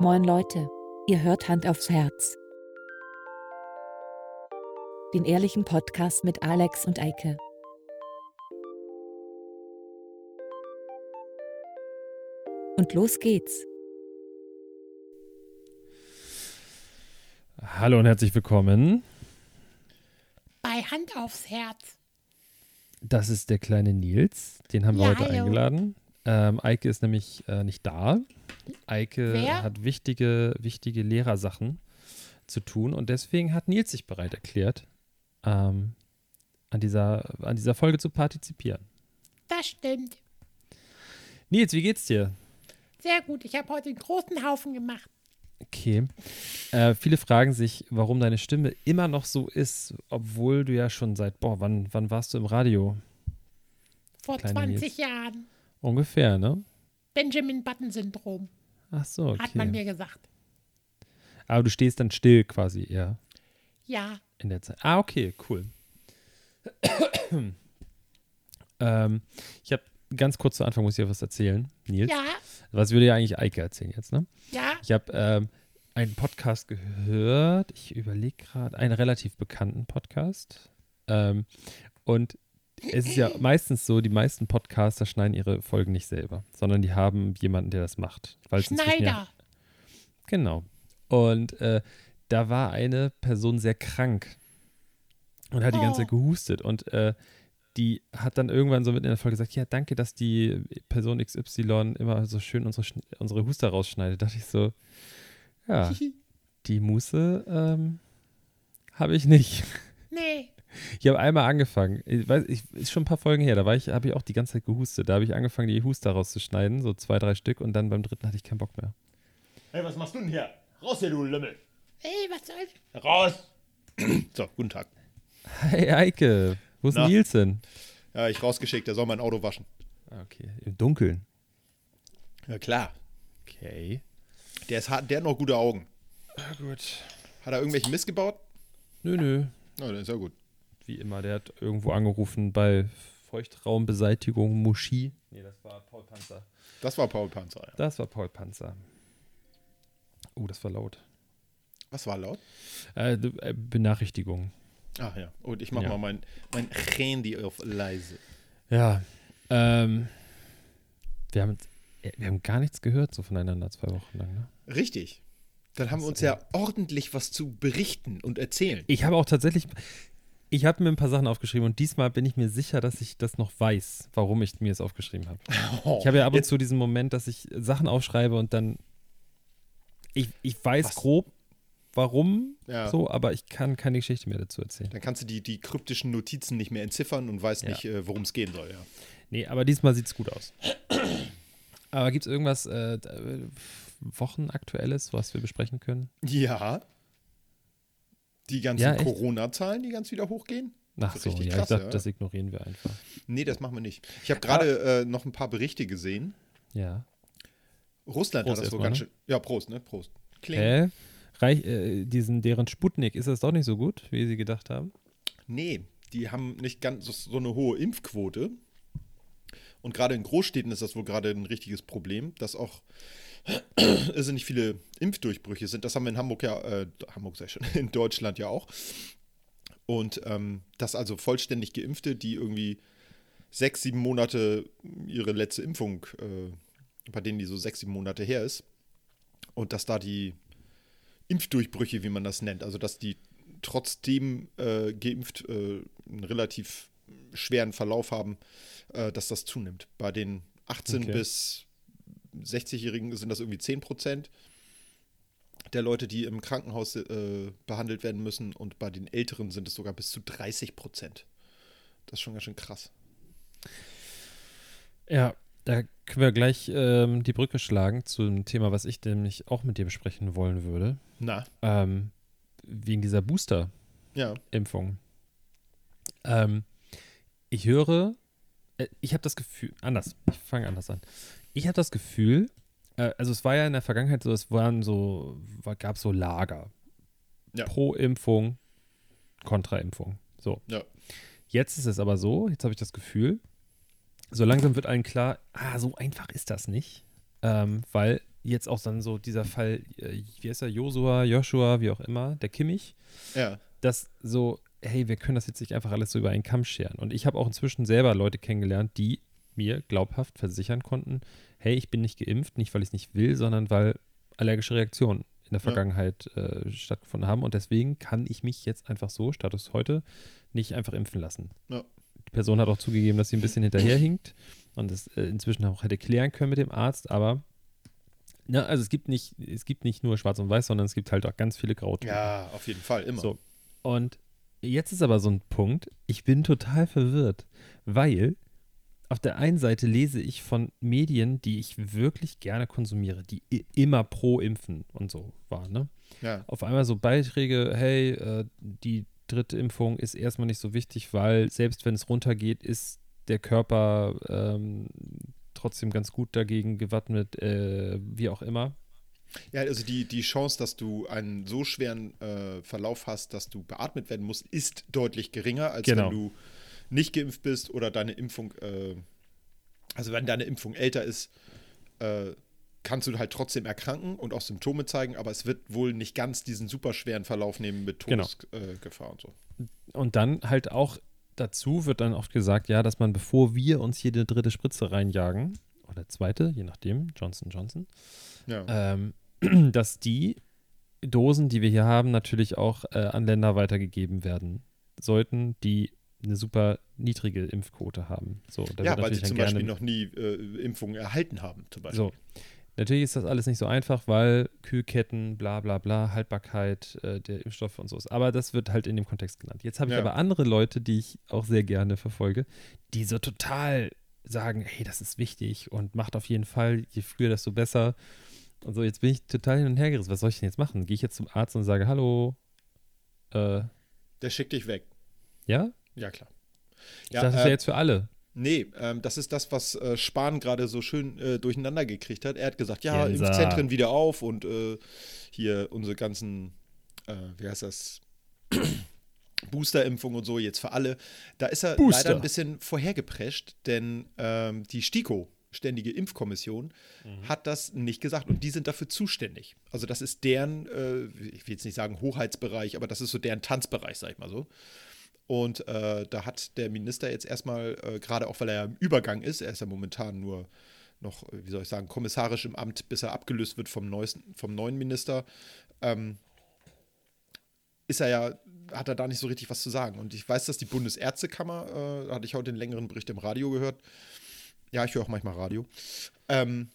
Moin Leute, ihr hört Hand aufs Herz. Den ehrlichen Podcast mit Alex und Eike. Und los geht's. Hallo und herzlich willkommen. Bei Hand aufs Herz. Das ist der kleine Nils. Den haben wir Ja, heute hallo. eingeladen. Ähm, Eike ist nämlich äh, nicht da. Eike Wer? hat wichtige, wichtige Lehrersachen zu tun und deswegen hat Nils sich bereit erklärt, ähm, an, dieser, an dieser Folge zu partizipieren. Das stimmt. Nils, wie geht's dir? Sehr gut. Ich habe heute einen großen Haufen gemacht. Okay. Äh, viele fragen sich, warum deine Stimme immer noch so ist, obwohl du ja schon seit, boah, wann, wann warst du im Radio? Vor Kleiner 20 Nils. Jahren. Ungefähr, ne? Benjamin Button-Syndrom, Ach so, okay. hat man mir gesagt. Aber du stehst dann still quasi eher Ja. in der Zeit. Ah, okay, cool. ähm, ich habe ganz kurz zu Anfang muss ich dir was erzählen, Nils. Ja. Was würde ja eigentlich Eike erzählen jetzt, ne? Ja. Ich habe ähm, einen Podcast gehört. Ich überlege gerade, einen relativ bekannten Podcast. Ähm, und es ist ja meistens so, die meisten Podcaster schneiden ihre Folgen nicht selber, sondern die haben jemanden, der das macht. Inzwischen Ja, Schneider. Genau. Und äh, da war eine Person sehr krank und hat die ganze Oh. Zeit gehustet. Und äh, die hat dann irgendwann so mitten in der Folge gesagt, ja, danke, dass die Person XY immer so schön unsere, unsere Huster rausschneidet. Da dachte ich so, ja, die Muße ähm, habe ich nicht. nee. Ich habe einmal angefangen, ich weiß, ich, ist schon ein paar Folgen her, da war ich, habe ich auch die ganze Zeit gehustet. Da habe ich angefangen, die Huster rauszuschneiden, so zwei, drei Stück, und dann beim dritten hatte ich keinen Bock mehr. Hey, was machst du denn hier? Raus hier, du Lümmel. Hey, was soll Raus. so, guten Tag. Hey Eike, wo ist Na? Nils denn? Ja, ich rausgeschickt, der soll mein Auto waschen. Ah, Okay, im Dunkeln. Ja, klar. Okay. Der, ist, hat, der hat noch gute Augen. Na gut. Hat er irgendwelchen Mist gebaut? Nö, nö. Na, dann ist ja gut. Wie immer, der hat irgendwo angerufen bei Feuchtraumbeseitigung Muschi. Nee, das war Paul Panzer. Das war Paul Panzer, ja. Das war Paul Panzer. Oh, das war laut. Was war laut? Äh, äh, Benachrichtigung. Ach ja. Und ich mach Ja. mal mein, mein Handy auf leise. Ja. Ähm, wir, haben, äh, wir haben gar nichts gehört so voneinander zwei Wochen lang. Ne? Richtig. Dann haben wir uns ja ordentlich was zu berichten und erzählen. Ich habe auch tatsächlich, ich habe mir ein paar Sachen aufgeschrieben und diesmal bin ich mir sicher, dass ich das noch weiß, warum ich mir es aufgeschrieben habe. Ich habe ja ab und Jetzt- zu diesen Moment, dass ich Sachen aufschreibe und dann. Ich, ich weiß Was? grob, warum Ja. so, aber ich kann keine Geschichte mehr dazu erzählen. Dann kannst du die, die kryptischen Notizen nicht mehr entziffern und weißt Ja. nicht, äh, worum es gehen soll, ja. Nee, aber diesmal sieht es gut aus. aber gibt es irgendwas äh, äh, Wochenaktuelles, was wir besprechen können? Ja. Die ganzen Ja? Corona-Zahlen, die ganz wieder hochgehen? Ach so, richtig ja, krass, ich dachte, ja. das ignorieren wir einfach. Nee, das machen wir nicht. Ich habe gerade äh, noch ein paar Berichte gesehen. Ja. Russland Prost hat das erstmal, ganz ne? schön. Ja, Prost, ne? Prost. Kling. Hä? Reich, äh, diesen, deren Sputnik, ist das doch nicht so gut, wie sie gedacht haben? Nee, die haben nicht ganz so- so eine hohe Impfquote. Und gerade in Großstädten ist das wohl gerade ein richtiges Problem, dass auch nicht viele Impfdurchbrüche sind. Das haben wir in Hamburg ja, äh, Hamburg sei schon, in Deutschland ja auch. Und ähm, dass also vollständig Geimpfte, die irgendwie sechs, sieben Monate ihre letzte Impfung, äh, bei denen die so sechs, sieben Monate her ist, und dass da die Impfdurchbrüche, wie man das nennt, also dass die trotzdem äh, geimpft äh, einen relativ schweren Verlauf haben, äh, dass das zunimmt. Bei den 18 Okay. bis 60-Jährigen sind das irgendwie 10 Prozent der Leute, die im Krankenhaus äh, behandelt werden müssen und bei den Älteren sind es sogar bis zu 30 Prozent. Das ist schon ganz schön krass. Ja, da können wir gleich ähm, die Brücke schlagen zu einem Thema, was ich nämlich auch mit dir besprechen wollen würde. Na, Ähm, wegen dieser Booster-Impfung. ja. Ähm, ich höre, äh, ich habe das Gefühl, anders, ich fange anders an. Ich habe das Gefühl, äh, also es war ja in der Vergangenheit so, es waren so, gab so Lager. Ja. Pro Impfung, Kontra Impfung. So. Ja. Jetzt ist es aber so, jetzt habe ich das Gefühl, so langsam wird allen klar, ah, so einfach ist das nicht. Ähm, weil jetzt auch dann so dieser Fall, äh, wie heißt er, Josua, Joshua, wie auch immer, der Kimmich, Ja. dass so, hey, wir können das jetzt nicht einfach alles so über einen Kamm scheren. Und ich habe auch inzwischen selber Leute kennengelernt, die mir glaubhaft versichern konnten, hey, ich bin nicht geimpft, nicht weil ich es nicht will, sondern weil allergische Reaktionen in der Ja. Vergangenheit äh, stattgefunden haben. Und deswegen kann ich mich jetzt einfach so, Status heute, nicht einfach impfen lassen. Ja. Die Person hat auch zugegeben, dass sie ein bisschen hinterherhinkt und das äh, inzwischen auch hätte klären können mit dem Arzt, aber na, also es gibt nicht, es gibt nicht nur Schwarz und Weiß, sondern es gibt halt auch ganz viele Grautöne. Ja, auf jeden Fall, immer. So. Und jetzt ist aber so ein Punkt, ich bin total verwirrt, weil auf der einen Seite lese ich von Medien, die ich wirklich gerne konsumiere, die immer pro Impfen und so waren, ne? Ja. Auf einmal so Beiträge, hey, äh, die dritte Impfung ist erstmal nicht so wichtig, weil selbst wenn es runtergeht, ist der Körper ähm, trotzdem ganz gut dagegen gewappnet, äh, wie auch immer. Ja, also die, die Chance, dass du einen so schweren äh, Verlauf hast, dass du beatmet werden musst, ist deutlich geringer, als Genau. wenn du nicht geimpft bist oder deine Impfung, äh, also wenn deine Impfung älter ist, äh, kannst du halt trotzdem erkranken und auch Symptome zeigen, aber es wird wohl nicht ganz diesen super schweren Verlauf nehmen mit Genau. Todesgefahr Gefahr und so. Und dann halt auch dazu wird dann oft gesagt, ja, dass man, bevor wir uns hier eine dritte Spritze reinjagen, oder zweite, je nachdem, Johnson Johnson, Ja. ähm, dass die Dosen, die wir hier haben, natürlich auch äh, an Länder weitergegeben werden sollten, die eine super niedrige Impfquote haben. So, da ja, weil sie zum Beispiel noch nie äh, Impfungen erhalten haben, zum Beispiel. So. Natürlich ist das alles nicht so einfach, weil Kühlketten, bla bla bla, Haltbarkeit äh, der Impfstoffe und so ist. Aber das wird halt in dem Kontext genannt. Jetzt habe ich Ja. aber andere Leute, die ich auch sehr gerne verfolge, die so total sagen, hey, das ist wichtig und macht auf jeden Fall, je früher, desto besser. Und so, jetzt bin ich total hin und her gerissen. Was soll ich denn jetzt machen? Gehe ich jetzt zum Arzt und sage, hallo, äh, Der schickt dich weg. ja? Ja, klar. Dachte, das ist äh, ja jetzt für alle. Nee, ähm, das ist das, was äh, Spahn gerade so schön äh, durcheinander gekriegt hat. Er hat gesagt, ja, Jenser. Impfzentren wieder auf und äh, hier unsere ganzen, äh, wie heißt das, Boosterimpfung und so jetzt für alle. Da ist er Booster. leider ein bisschen vorhergeprescht, denn ähm, die STIKO, Ständige Impfkommission, Mhm. hat das nicht gesagt und die sind dafür zuständig. Also das ist deren, äh, ich will jetzt nicht sagen Hoheitsbereich, aber das ist so deren Tanzbereich, sag ich mal so. Und äh, da hat der Minister jetzt erstmal, äh, gerade auch weil er ja im Übergang ist, er ist ja momentan nur noch, äh, wie soll ich sagen, kommissarisch im Amt, bis er abgelöst wird vom, neuesten, vom neuen Minister, ähm, ist er ja, hat er da nicht so richtig was zu sagen. Und ich weiß, dass die Bundesärztekammer, äh, hatte ich heute einen längeren Bericht im Radio gehört. Ja, ich höre auch manchmal Radio. Ähm,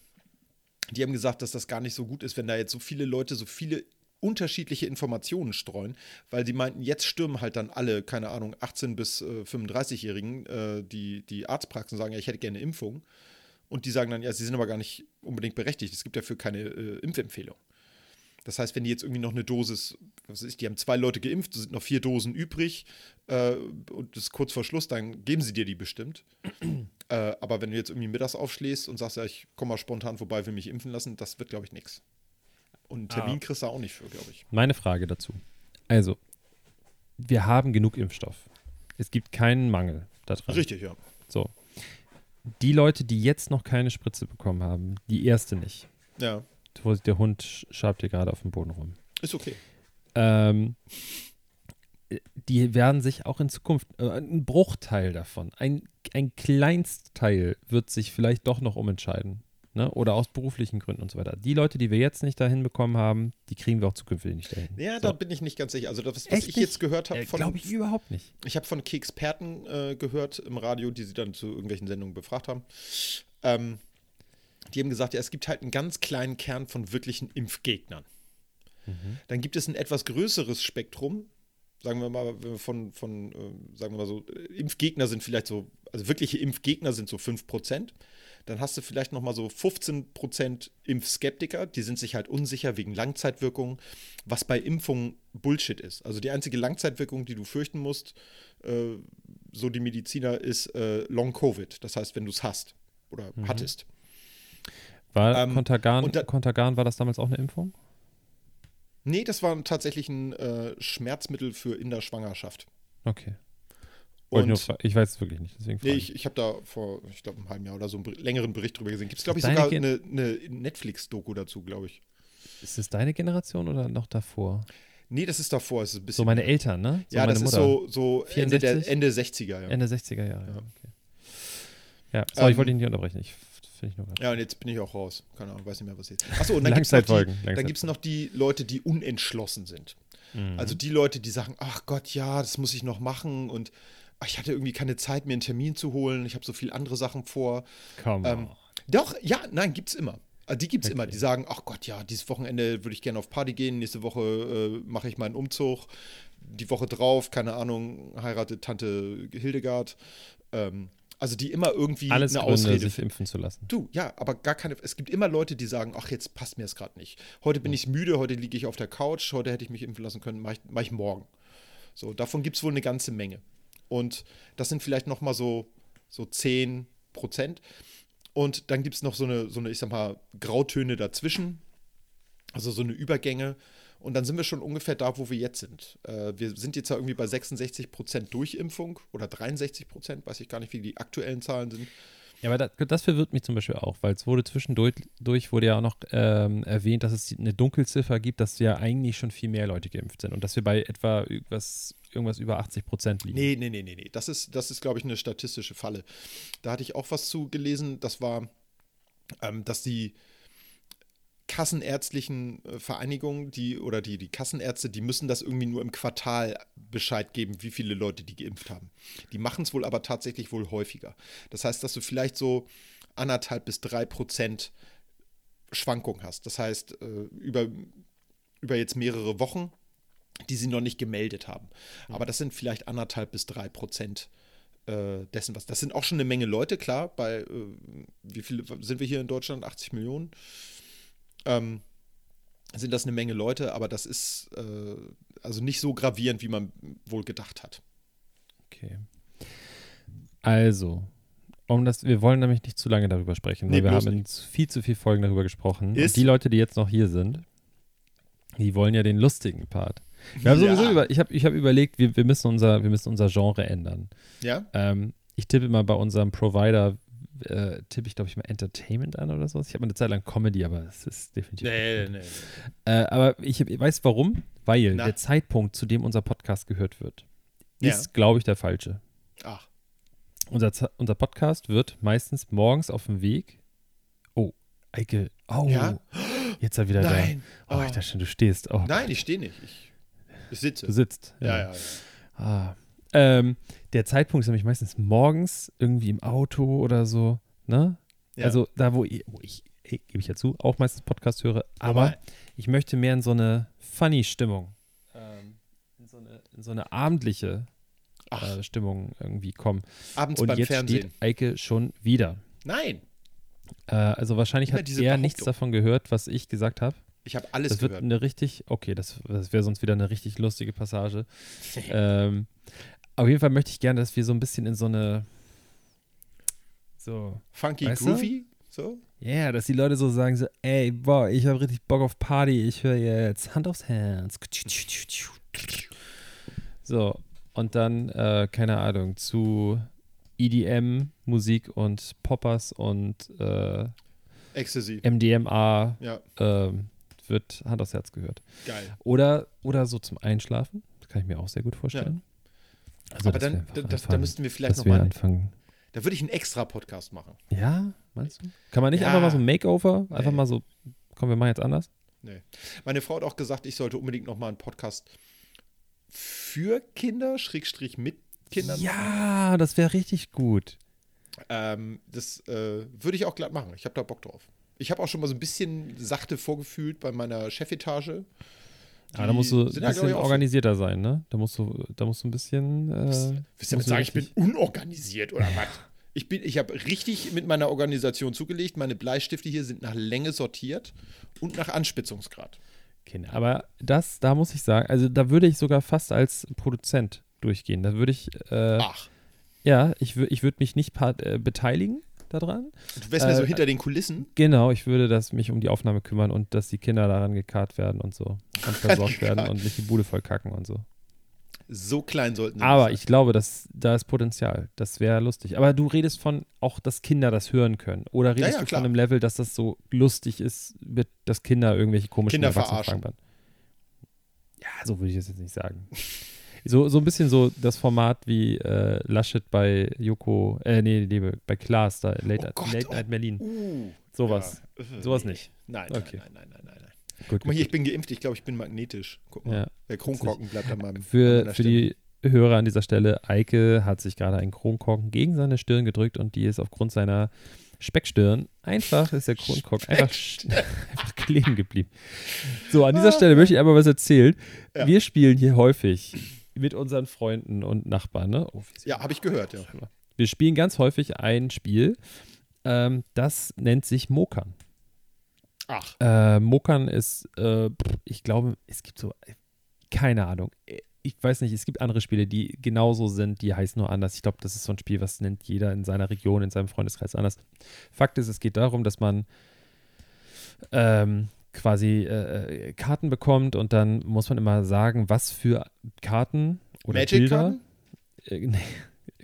die haben gesagt, dass das gar nicht so gut ist, wenn da jetzt so viele Leute so viele unterschiedliche Informationen streuen, weil sie meinten, jetzt stürmen halt dann alle, keine Ahnung, 18- bis äh, 35-Jährigen, äh, die, die Arztpraxen sagen, ja, ich hätte gerne Impfung. Und die sagen dann, ja, sie sind aber gar nicht unbedingt berechtigt. Es gibt dafür keine äh, Impfempfehlung. Das heißt, wenn die jetzt irgendwie noch eine Dosis, was ich, die haben zwei Leute geimpft, sind noch vier Dosen übrig äh, und das ist kurz vor Schluss, dann geben sie dir die bestimmt. äh, aber wenn du jetzt irgendwie mittags aufschlägst und sagst, ja, ich komme mal spontan vorbei, will mich impfen lassen, das wird, glaube ich, nichts. Und einen Termin Ah. kriegst du auch nicht für, glaube ich. Meine Frage dazu. Also, wir haben genug Impfstoff. Es gibt keinen Mangel daran. Richtig, ja. So. Die Leute, die jetzt noch keine Spritze bekommen haben, die erste nicht. Ja, Vorsicht, der Hund sch- schabt hier gerade auf dem Boden rum. ist okay. Ähm, die werden sich auch in Zukunft, äh, ein Bruchteil davon, ein, ein Kleinstteil wird sich vielleicht doch noch umentscheiden. Ne? Oder aus beruflichen Gründen und so weiter. Die Leute, die wir jetzt nicht dahin bekommen haben, die kriegen wir auch zukünftig nicht dahin. Ja, so. da bin ich nicht ganz sicher. Also, das, was Echt ich nicht? jetzt gehört habe von. Glaube ich überhaupt nicht. Ich habe von Keksperten äh, gehört im Radio, die sie dann zu irgendwelchen Sendungen befragt haben. Ähm, die haben gesagt, ja, es gibt halt einen ganz kleinen Kern von wirklichen Impfgegnern. Dann gibt es ein etwas größeres Spektrum. Sagen wir mal, von, von äh, sagen wir mal so, äh, Impfgegner sind vielleicht so, also wirkliche Impfgegner sind so 5%. Dann hast du vielleicht nochmal so 15% Impfskeptiker, die sind sich halt unsicher wegen Langzeitwirkungen, was bei Impfungen Bullshit ist. Also die einzige Langzeitwirkung, die du fürchten musst, äh, so die Mediziner, ist äh, Long Covid. Das heißt, wenn du es hast oder hattest. War Ähm, Contagan, und da- Contagan, war das damals auch eine Impfung? Nee, das war tatsächlich ein äh, Schmerzmittel für in der Schwangerschaft. Okay. Und ich, ich weiß es wirklich nicht, deswegen nee, ich, ich habe da vor, ich glaube, einem halben Jahr oder so einen längeren Bericht drüber gesehen. Gibt es, glaube ich, sogar Gen- eine, eine Netflix-Doku dazu, glaube ich. Ist es deine Generation oder noch davor? Nee, das ist davor. Es ist ein bisschen So meine Eltern, ne? So ja, das Mutter. ist so, so Ende, der, 64? Ende 60er. Ja. Ende 60er Jahre. Ja. Ja, okay. ja sorry, ich Ähm, wollte dich nicht unterbrechen. Ich ich ja, und jetzt bin ich auch raus. Keine Ahnung, weiß nicht mehr, was jetzt. Achso, und dann gibt es noch, noch die Leute, die unentschlossen sind. Mhm. Also die Leute, die sagen, ach Gott, ja, das muss ich noch machen und ich hatte irgendwie keine Zeit, mir einen Termin zu holen. Ich habe so viele andere Sachen vor. Komm. Ähm, doch, ja, nein, gibt's immer. Also die gibt's immer. Okay. Die sagen, ach Gott, ja, dieses Wochenende würde ich gerne auf Party gehen. Nächste Woche äh, mache ich meinen Umzug. Die Woche drauf, keine Ahnung, heiratet Tante Hildegard. Ähm, also die immer irgendwie Alles eine Gründe, Ausrede sich impfen zu lassen. Du, ja, aber gar keine. Es gibt immer Leute, die sagen, ach, jetzt passt mir das gerade nicht. Heute bin ich müde, heute liege ich auf der Couch, heute hätte ich mich impfen lassen können, mache ich, mach ich morgen. So, davon gibt es wohl eine ganze Menge. Und das sind vielleicht noch mal so, so 10 Prozent. Und dann gibt es noch so eine, so eine, ich sag mal, Grautöne dazwischen. Also so eine Übergänge. Und dann sind wir schon ungefähr da, wo wir jetzt sind. Äh, wir sind jetzt ja irgendwie bei 66 Prozent Durchimpfung oder 63 Prozent, weiß ich gar nicht, wie die aktuellen Zahlen sind. Ja, aber das, das verwirrt mich zum Beispiel auch, weil es wurde zwischendurch durch wurde ja auch noch ähm, erwähnt, dass es eine Dunkelziffer gibt, dass ja eigentlich schon viel mehr Leute geimpft sind und dass wir bei etwa irgendwas, irgendwas über 80 Prozent liegen. Nee, nee, nee, nee, nee. Das ist, das ist, glaube ich, eine statistische Falle. Da hatte ich auch was zu gelesen. Das war, ähm, dass die kassenärztlichen äh, Vereinigungen, die oder die, die Kassenärzte, die müssen das irgendwie nur im Quartal Bescheid geben, wie viele Leute die geimpft haben. Die machen es wohl aber tatsächlich wohl häufiger. Das heißt, dass du vielleicht so anderthalb bis drei Prozent Schwankung hast. Das heißt, äh, über, über jetzt mehrere Wochen, die sie noch nicht gemeldet haben. Aber das sind vielleicht anderthalb bis drei Prozent äh, dessen, was. Das sind auch schon eine Menge Leute, klar. Bei äh, wie viele sind wir hier in Deutschland? 80 Millionen. Ähm, sind das eine Menge Leute, aber das ist äh, also nicht so gravierend, wie man wohl gedacht hat. Okay. Also, um das, wir wollen nämlich nicht zu lange darüber sprechen, Nee, weil wir haben in viel zu viel Folgen darüber gesprochen. Ist- Und die Leute, die jetzt noch hier sind, die wollen ja den lustigen Part. Wir haben Ja. sowieso über, ich habe ich hab überlegt, wir, wir, müssen unser, wir müssen unser Genre ändern. Ja? Ähm, ich tippe mal bei unserem Provider, äh, tippe ich glaube ich mal Entertainment an oder sowas. Ich habe mal eine Zeit lang Comedy, aber es ist definitiv. nicht gut. nee. Äh, aber ich, ich weiß warum, weil Na. der Zeitpunkt, zu dem unser Podcast gehört wird, Ja. ist, glaube ich, der falsche. Ach, Unser, unser Podcast wird meistens morgens auf dem Weg. Oh, Eike. Oh, Ja? jetzt ist er wieder nein. da. Oh, ich dachte schon, du stehst. Oh, Nein, ich stehe nicht. Ich, ich sitze. du sitzt. ja, ja, ja. Ah. Ähm, der Zeitpunkt ist nämlich meistens morgens irgendwie im Auto oder so, ne? Ja. Also da, wo ich, wo ich eh, gebe ich ja zu, auch meistens Podcast höre, aber Normal. ich möchte mehr in so eine Funny-Stimmung, ähm, in, so eine, in so eine abendliche äh, Stimmung irgendwie kommen. abends Und beim jetzt Fernsehen. steht Eike schon wieder. Nein, Äh, also wahrscheinlich Immer hat er nichts davon gehört, was ich gesagt habe. Ich habe alles Das wird gehört. eine richtig, okay, das, das wäre sonst wieder eine richtig lustige Passage. ähm, auf jeden Fall möchte ich gerne, dass wir so ein bisschen in so eine, so, Funky Weißt du? Groovy. So? ja, yeah, dass die Leute so sagen so, ey, boah, ich habe richtig Bock auf Party, ich höre jetzt Hand aufs Herz. So, und dann, äh, keine Ahnung, zu EDM, Musik und Poppers und äh, Ecstasy. MDMA Ja, ähm, wird Hand aufs Herz gehört. geil. Oder, oder so zum Einschlafen. Das kann ich mir auch sehr gut vorstellen. Also, Aber dann, da, da müssten wir vielleicht nochmal. anfangen. Da würde ich einen extra Podcast machen. Ja, meinst du? Kann man nicht Ja. einfach mal so ein Makeover? Einfach Nee. mal so, komm, wir machen jetzt anders? Nee. Meine Frau hat auch gesagt, ich sollte unbedingt nochmal einen Podcast für Kinder, Schrägstrich mit Kindern. machen. Ja, das wäre richtig gut. Ähm, das äh, würde ich auch glatt machen. Ich habe da Bock drauf. Ich habe auch schon mal so ein bisschen sachte vorgefühlt bei meiner Chefetage. Aber Ah, da musst du ein ja, bisschen auch- organisierter sein, ne? Da musst du, da musst du ein bisschen. Äh, Willst du damit sagen, ich bin unorganisiert oder was? Ich, bin, ich habe richtig mit meiner Organisation zugelegt. Meine Bleistifte hier sind nach Länge sortiert und nach Anspitzungsgrad. Kinder. Aber das, da muss ich sagen, also da würde ich sogar fast als Produzent durchgehen. Da würde ich, äh, Ach, ja, ich, ich würde mich nicht part, äh, beteiligen daran. du wärst mir so äh, hinter den Kulissen. Genau, ich würde das, mich um die Aufnahme kümmern und dass die Kinder daran gekarrt werden und so. Und versorgt werden und nicht die Bude voll kacken und so. So klein sollten sie Aber ich glaube, dass da ist Potenzial. Das wäre lustig. Aber du redest von auch, dass Kinder das hören können. Oder redest ja, du klar. von einem Level, dass das so lustig ist, dass Kinder irgendwelche komischen Kinder beantworten? Ja, so würde ich das jetzt nicht sagen. So, so ein bisschen so das Format wie äh, Laschet bei Joko, äh, nee, nee, bei Klaas, da Late, Oh Gott, Late oh. Night Berlin. sein. Uh, Sowas. ja. Sowas Nee. nicht. Nein, Okay. nein, nein, nein, nein, nein. Gut, Guck mal hier, ich bin geimpft. Ich glaube, ich bin magnetisch. Guck mal. Ja. Der Kronkorken bleibt an meinem Für, für die Hörer an dieser Stelle, Eike hat sich gerade einen Kronkorken gegen seine Stirn gedrückt und die ist aufgrund seiner Speckstirn einfach, ist der Kronkorken einfach, einfach kleben geblieben. So, an dieser Stelle möchte ich einmal was erzählen. Ja. Wir spielen hier häufig mit unseren Freunden und Nachbarn, ne? Oh, Ja, habe ich gehört, ja. Wir spielen ganz häufig ein Spiel, ähm, das nennt sich Mokern. Ach. Äh, Mokern ist, äh, ich glaube, es gibt so, äh, keine Ahnung. Äh, Ich weiß nicht, es gibt andere Spiele, die genauso sind, die heißen nur anders. Ich glaube, das ist so ein Spiel, was nennt jeder in seiner Region, in seinem Freundeskreis anders. Fakt ist, es geht darum, dass man ähm, quasi äh, äh, Karten bekommt und dann muss man immer sagen, was für Karten oder Bilder. Magic-Karten? Äh, nee,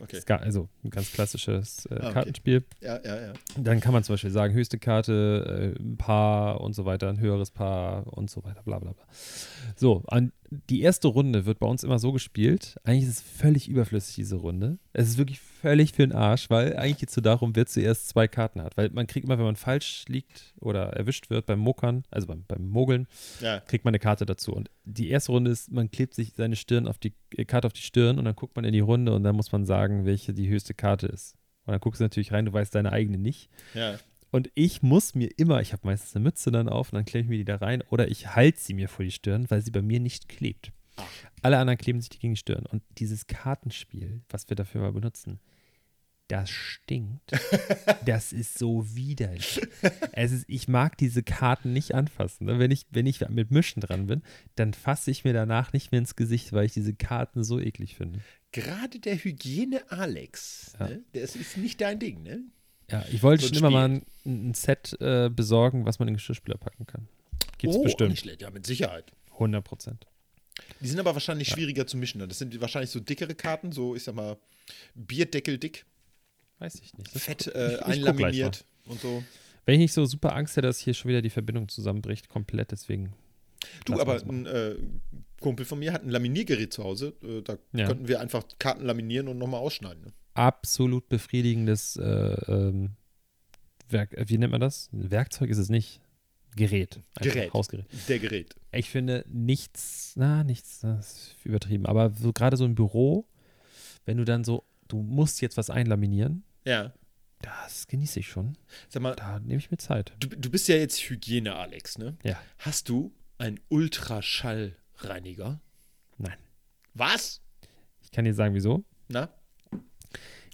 Okay. Also ein ganz klassisches äh, Ah, okay. Kartenspiel. Ja, ja, ja. Dann kann man zum Beispiel sagen, höchste Karte, äh, ein Paar und so weiter, ein höheres Paar und so weiter, bla bla bla. So, an, die erste Runde wird bei uns immer so gespielt. Eigentlich ist es völlig überflüssig, diese Runde. Es ist wirklich völlig für den Arsch, weil eigentlich geht es so darum, wer zuerst zwei Karten hat. Weil man kriegt immer, wenn man falsch liegt oder erwischt wird beim Mokern, also beim, beim Mogeln, Ja, kriegt man eine Karte dazu. Und die erste Runde ist, man klebt sich seine Stirn auf die äh, Karte auf die Stirn und dann guckt man in die Runde und dann muss man sagen, welche die höchste Karte ist. Und dann guckst du natürlich rein, du weißt deine eigene nicht. ja. Und ich muss mir immer, ich habe meistens eine Mütze dann auf und dann klebe ich mir die da rein oder ich halte sie mir vor die Stirn, weil sie bei mir nicht klebt. Alle anderen kleben sich die gegen die Stirn. Und dieses Kartenspiel, was wir dafür mal benutzen, das stinkt. das ist so widerlich. Es ist, ich mag diese Karten nicht anfassen. ne? Wenn ich, wenn ich mit Mischen dran bin, dann fasse ich mir danach nicht mehr ins Gesicht, weil ich diese Karten so eklig finde. Gerade der Hygiene Alex, Ja. ne? das ist nicht dein Ding, ne? Ja, ich wollte So schon immer mal ein, ein Set äh, besorgen, was man in den Geschirrspüler packen kann. Gibt's oh, bestimmt. Nicht schlecht. Ja, mit Sicherheit. 100 Prozent. Die sind aber wahrscheinlich schwieriger zu mischen. Das sind wahrscheinlich so dickere Karten, so, ich sag mal, Bierdeckel dick, Weiß ich nicht. Das fett äh, ich- ich einlaminiert und so. Wenn ich nicht so super Angst hätte, dass hier schon wieder die Verbindung zusammenbricht, komplett, deswegen. Du, aber ein äh, Kumpel von mir hat ein Laminiergerät zu Hause. Äh, da Ja. könnten wir einfach Karten laminieren und nochmal ausschneiden. Ne? Absolut befriedigendes äh, ähm, Werk, äh, wie nennt man das? Werkzeug ist es nicht. Gerät. Gerät. Hausgerät. Der Gerät. Ich finde nichts, na, nichts, das ist übertrieben, aber so, gerade so im Büro, wenn du dann so, du musst jetzt was einlaminieren, Ja. das genieße ich schon. Sag mal, Da nehme ich mir Zeit. du, du bist ja jetzt Hygiene, Alex, ne? Ja. Hast du einen Ultraschallreiniger? Nein. Was? Ich kann dir sagen, wieso. Na?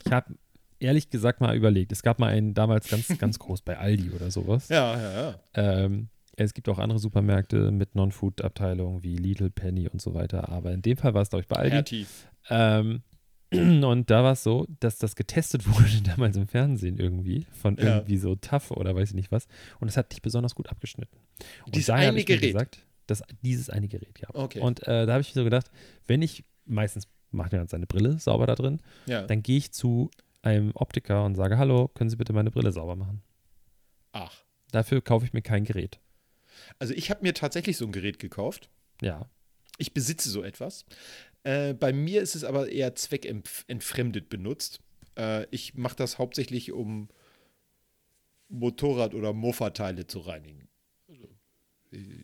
Ich habe ehrlich gesagt mal überlegt. Es gab mal einen damals ganz, ganz groß bei Aldi oder sowas. Ja, ja, ja. Ähm, es gibt auch andere Supermärkte mit Non-Food-Abteilungen wie Lidl, Penny und so weiter. Aber in dem Fall war es, glaube ich, bei Aldi. Ähm, und da war es so, dass das getestet wurde damals im Fernsehen irgendwie von Ja. irgendwie so TAF oder weiß ich nicht was. Und es hat nicht besonders gut abgeschnitten. Und Dieses daher eine Gerät? gesagt, dass dieses eine Gerät, ja. Okay. Und äh, da habe ich mir so gedacht, wenn ich meistens macht jemand seine Brille sauber da drin, Ja. dann gehe ich zu einem Optiker und sage, hallo, können Sie bitte meine Brille sauber machen? Ach. Dafür kaufe ich mir kein Gerät. Also ich habe mir tatsächlich so ein Gerät gekauft. Ja. Ich besitze so etwas. Äh, bei mir ist es aber eher zweckentfremdet benutzt. Äh, ich mache das hauptsächlich, um Motorrad- oder Mofa-Teile zu reinigen. Also,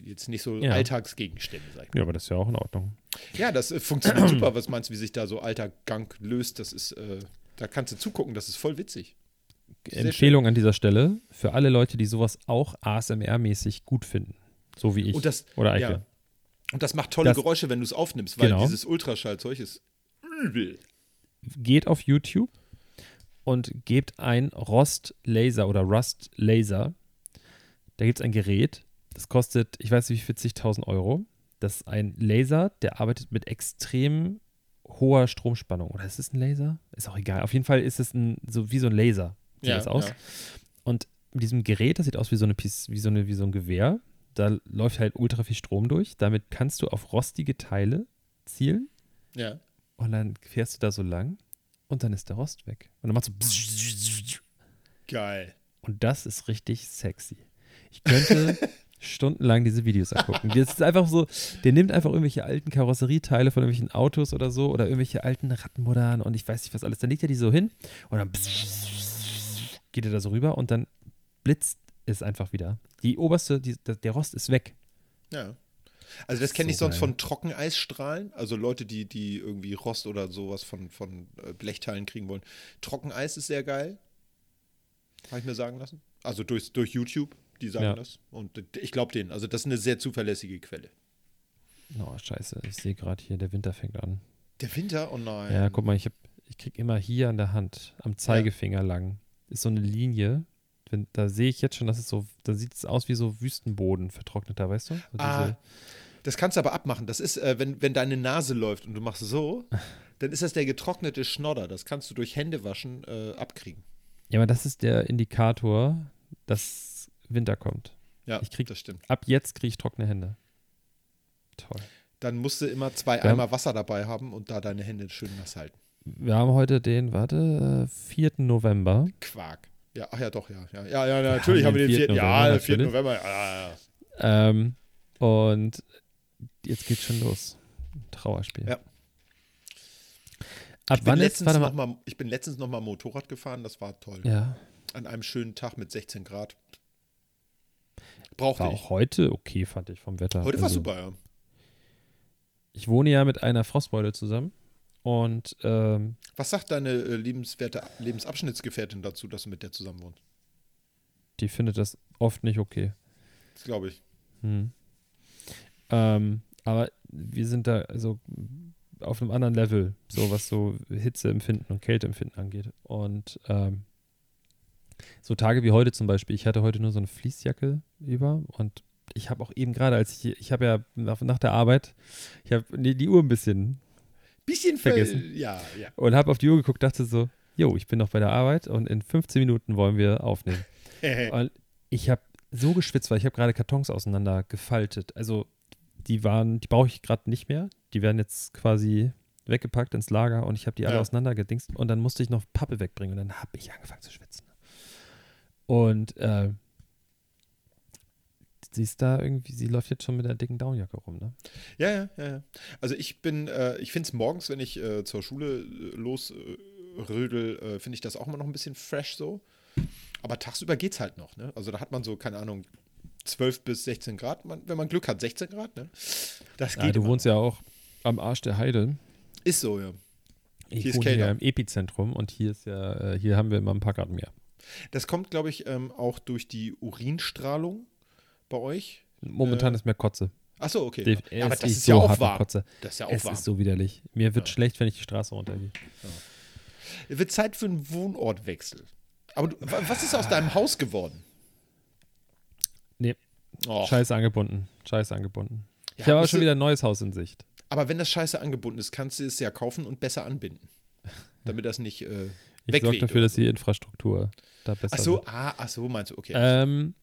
jetzt nicht so Ja. Alltagsgegenstände, sag ich mal. Ja, aber das ist ja auch in Ordnung. Ja, das äh, funktioniert super. Was meinst du, wie sich da so alter Gang löst? Das ist, äh, da kannst du zugucken, das ist voll witzig. Sehr Empfehlung an dieser Stelle für alle Leute, die sowas auch ASMR-mäßig gut finden. So wie ich. Und das, oder Eike. ja. Und das macht tolle Das- Geräusche, wenn du es aufnimmst, weil Genau. dieses Ultraschallzeug ist übel. Geht auf YouTube und gebt ein Rost Laser oder Rust Laser. Da gibt es ein Gerät, das kostet, ich weiß nicht, wie 40.000 Euro. Das ist ein Laser, der arbeitet mit extrem hoher Stromspannung. Oder ist es ein Laser? Ist auch egal. Auf jeden Fall ist es ein, so wie so ein Laser. Sieht Ja, das aus. ja. Und mit diesem Gerät, das sieht aus wie so, eine Piece, wie, so eine, wie so ein Gewehr, da läuft halt ultra viel Strom durch. Damit kannst du auf rostige Teile zielen Ja. und dann fährst du da so lang und dann ist der Rost weg. Und dann machst du Geil. und das ist richtig sexy. Ich könnte stundenlang diese Videos angucken. Das ist einfach so, der nimmt einfach irgendwelche alten Karosserieteile von irgendwelchen Autos oder so oder irgendwelche alten Rattenmodern und ich weiß nicht was alles. Dann legt er die so hin und dann geht er da so rüber und dann blitzt es einfach wieder. Die oberste, die, der Rost ist weg. Ja. Also das kenne ich So sonst geil. von Trockeneisstrahlen. Also Leute, die, die irgendwie Rost oder sowas von, von äh, Blechteilen kriegen wollen. Trockeneis ist sehr geil. Habe ich mir sagen lassen. Also durch, durch YouTube, die sagen Ja. das. Und ich glaube denen. Also das ist eine sehr zuverlässige Quelle. Oh, scheiße, ich sehe gerade hier, der Winter fängt an. Der Winter? Oh nein. Ja, guck mal, ich, hab, ich krieg immer hier an der Hand, am Zeigefinger lang, ist so eine Linie. Wenn, da sehe ich jetzt schon, dass es so, da sieht es aus wie so Wüstenboden vertrockneter, weißt du? So Ah, Das kannst du aber abmachen. Das ist, äh, wenn, wenn deine Nase läuft und du machst so, dann ist das der getrocknete Schnodder. Das kannst du durch Händewaschen äh, abkriegen. ja, aber das ist der Indikator, dass Winter kommt. Ja, Ich krieg- das stimmt. Ab jetzt kriege ich trockene Hände. Toll. Dann musst du immer zwei Ja. Eimer Wasser dabei haben und da deine Hände schön nass halten. Wir haben heute den, warte, äh, 4. November. Quark. Ja, ach ja, doch, ja. Ja, ja, ja natürlich haben wir den den 4. 4. Ja, November, den 4. natürlich. November. Ja, ja, ja. Ähm, und jetzt geht's schon los. Trauerspiel. Ja. Ab Ich bin, wann ist, letztens warte noch mal. mal, ich bin letztens noch mal Motorrad gefahren, das war toll. Ja, An einem schönen Tag mit 16 Grad. Brauchte war ich. auch heute okay, fand ich vom Wetter. Heute war Also, super, ja. Ich wohne ja mit einer Frostbeule zusammen und ähm, Was sagt deine äh, liebenswerte Lebensabschnittsgefährtin dazu, dass du mit der zusammen wohnst? die findet das oft nicht okay. Das glaube ich. Hm. Ähm, aber wir sind da also auf einem anderen Level, so was so Hitzeempfinden und Kälteempfinden angeht. Und ähm, so Tage wie heute zum Beispiel, ich hatte heute nur so eine Fließjacke über und ich habe auch eben gerade, als ich ich habe ja nach, nach der Arbeit, ich habe die, die Uhr ein bisschen Bisschen ver- Vergessen. Ja, ja. und habe auf die Uhr geguckt, dachte so, jo, ich bin noch bei der Arbeit und in 15 Minuten wollen wir aufnehmen. Und ich habe so geschwitzt, weil ich habe gerade Kartons auseinander gefaltet. Also die waren, die brauche ich gerade nicht mehr. Die werden jetzt quasi weggepackt ins Lager und ich habe die alle Ja. auseinandergedingst und dann musste ich noch Pappe wegbringen und dann habe ich angefangen zu schwitzen. Und äh, sie ist da irgendwie, sie läuft jetzt schon mit der dicken Downjacke rum, ne? Ja, ja, ja, ja. Also ich bin, äh, ich finde es morgens, wenn ich äh, zur Schule äh, losrödel, äh, finde ich das auch immer noch ein bisschen fresh so. Aber tagsüber geht's halt noch, ne? Also da hat man so, keine Ahnung, 12 bis 16 Grad, man, wenn man Glück hat, 16 Grad, ne? Das geht Ja, du immer wohnst ja auch am Arsch der Heide. Ist so, ja. Ich Hier ist wohne hier kälter. im Epizentrum und hier ist ja, äh, hier haben wir immer ein paar Grad mehr. Das kommt, glaube ich, ähm, auch durch die Urinstrahlung bei euch. Momentan Äh, ist mehr Kotze. Achso, okay. Dave, Ja, aber das ist ja so auch warm. Kotze. Das ist ja auch Es warm. ist so widerlich. Mir wird Ja. schlecht, wenn ich die Straße runtergehe. Es wird Zeit für einen Wohnortwechsel. Aber du, wa- was ist aus deinem Haus geworden? Nee. Oh, Scheiße angebunden. Scheiße angebunden. Ja, ich habe aber schon wieder ein neues Haus in Sicht. Aber wenn das scheiße angebunden ist, kannst du es ja kaufen und besser anbinden. Damit das nicht äh, Ich sorge dafür, dass so. die Infrastruktur da besser Ach so, wird. ah, ach so, meinst du, okay. Ähm,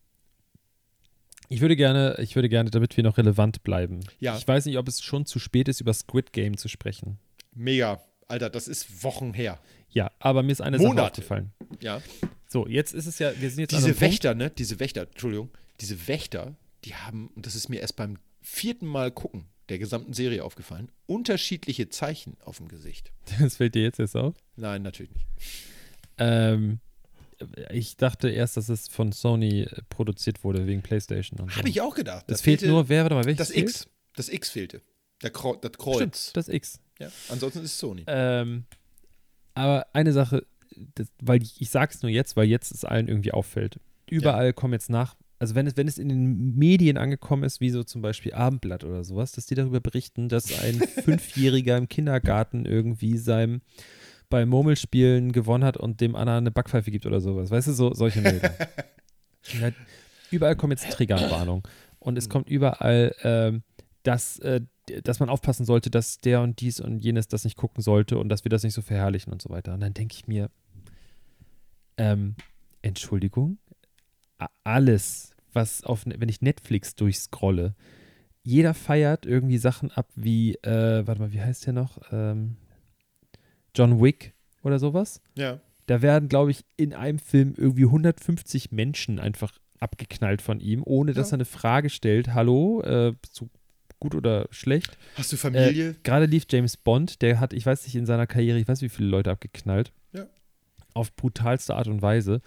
ich würde gerne, ich würde gerne, damit wir noch relevant bleiben. Ja. Ich weiß nicht, ob es schon zu spät ist, über Squid Game zu sprechen. Mega. Alter, das ist Wochen her. Ja, aber mir ist eine Sache Monate. aufgefallen. Ja. So, jetzt ist es ja, wir sind jetzt an einem Diese Wächter, ne? Diese Wächter, Entschuldigung, diese Wächter, die haben, und das ist mir erst beim vierten Mal gucken der gesamten Serie aufgefallen, unterschiedliche Zeichen auf dem Gesicht. das fällt dir jetzt erst auf. Nein, natürlich nicht. Ähm, ich dachte erst, dass es von Sony äh, produziert wurde, wegen PlayStation so. Habe ich auch gedacht. Das Da fehlt fehlte nur, wer, warte mal, welches das fehlt? X. Das X fehlte. Der Kreu das Kreuz. Stimmt, das X. Ja. Ansonsten ist es Sony. Ähm, aber eine Sache, das, weil ich, ich sag's nur jetzt, weil jetzt es allen irgendwie auffällt. Überall kommen jetzt nach, also wenn es, wenn es in den Medien angekommen ist, wie so zum Beispiel Abendblatt oder sowas, dass die darüber berichten, dass ein Fünfjähriger im Kindergarten irgendwie seinem bei Murmelspielen gewonnen hat und dem anderen eine Backpfeife gibt oder sowas. Weißt du, so solche Meldungen. ja, überall kommen jetzt Triggerwarnungen. Und es kommt überall, ähm, dass, äh, dass man aufpassen sollte, dass der und dies und jenes das nicht gucken sollte und dass wir das nicht so verherrlichen und so weiter. Und dann denke ich mir, ähm, Entschuldigung, alles, was auf, Ne- wenn ich Netflix durchscrolle, jeder feiert irgendwie Sachen ab wie, äh, warte mal, wie heißt der noch? Ähm, John Wick oder sowas. Ja. Da werden, glaube ich, in einem Film irgendwie 150 Menschen einfach abgeknallt von ihm, ohne dass Ja. er eine Frage stellt. Hallo, äh, bist du gut oder schlecht? Hast du Familie? Äh, Gerade lief James Bond, der hat, ich weiß nicht, in seiner Karriere, ich weiß, wie viele Leute abgeknallt. Ja. Auf brutalste Art und Weise.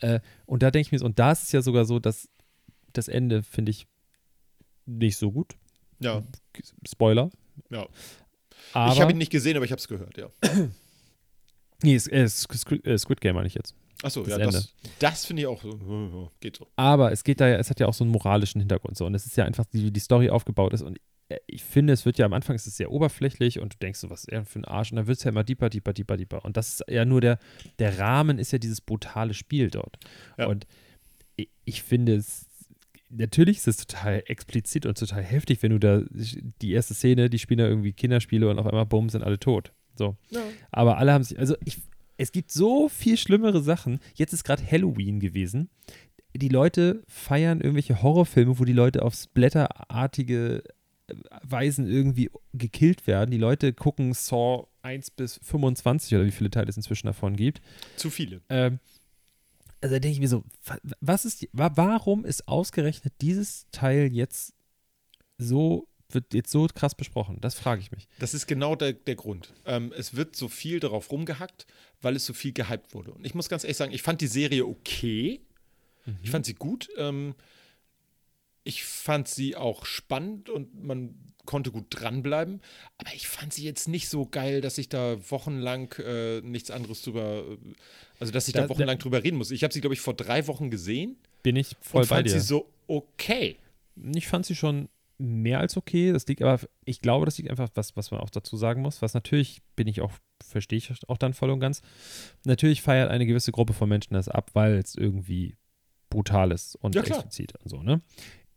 Äh, und da denke ich mir so, und da ist es ja sogar so, dass das Ende finde ich nicht so gut. ja. Spoiler. Ja. Aber, ich habe ihn nicht gesehen, aber ich habe es gehört, ja. Nee, es- äh, Squid, äh, Squid Game meine ich jetzt. Achso, ja, Ende. das, das finde ich auch so. Geht so. Aber es geht da ja, es hat ja auch so einen moralischen Hintergrund so. Und es ist ja einfach, wie die Story aufgebaut ist. Und äh, ich finde, es wird ja am Anfang ist es sehr oberflächlich und du denkst so, was ist er für ein Arsch? Und dann wird es ja immer deeper, deeper, deeper, deeper. Und das ist ja nur der, der Rahmen ist ja dieses brutale Spiel dort. Ja. Und ich, ich finde es, natürlich ist es total explizit und total heftig, wenn du da die erste Szene, die spielen da irgendwie Kinderspiele und auf einmal, bumm, sind alle tot. So. Ja. Aber alle haben sich, also ich, es gibt so viel schlimmere Sachen. Jetzt ist gerade Halloween gewesen. Die Leute feiern irgendwelche Horrorfilme, wo die Leute auf splatterartige äh, Weisen irgendwie gekillt werden. Die Leute gucken Saw 1 bis 25 oder wie viele Teile es inzwischen davon gibt. Zu viele. Ähm, also da denke ich mir so, wa- was ist, warum ist ausgerechnet dieses Teil jetzt so, wird jetzt so krass besprochen? Das frage ich mich. Das ist genau der, der Grund. Ähm, es wird so viel darauf rumgehackt, weil es so viel gehypt wurde. Und ich muss ganz ehrlich sagen, ich fand die Serie okay. Ich fand sie gut. Ähm, ich fand sie auch spannend und man konnte gut dranbleiben. Aber ich fand sie jetzt nicht so geil, dass ich da wochenlang äh, nichts anderes drüber, äh, also dass ich da, Da- wochenlang drüber reden muss. Ich habe sie, glaube ich, vor drei Wochen gesehen Bin ich voll und bei fand dir. sie so okay. ich fand sie schon mehr als okay. Das liegt aber, ich glaube, das liegt einfach, was, was man auch dazu sagen muss, was natürlich, bin ich auch, verstehe ich auch dann voll und ganz. Natürlich feiert eine gewisse Gruppe von Menschen das ab, weil es irgendwie brutal ist und Ja, explizit und so, ne?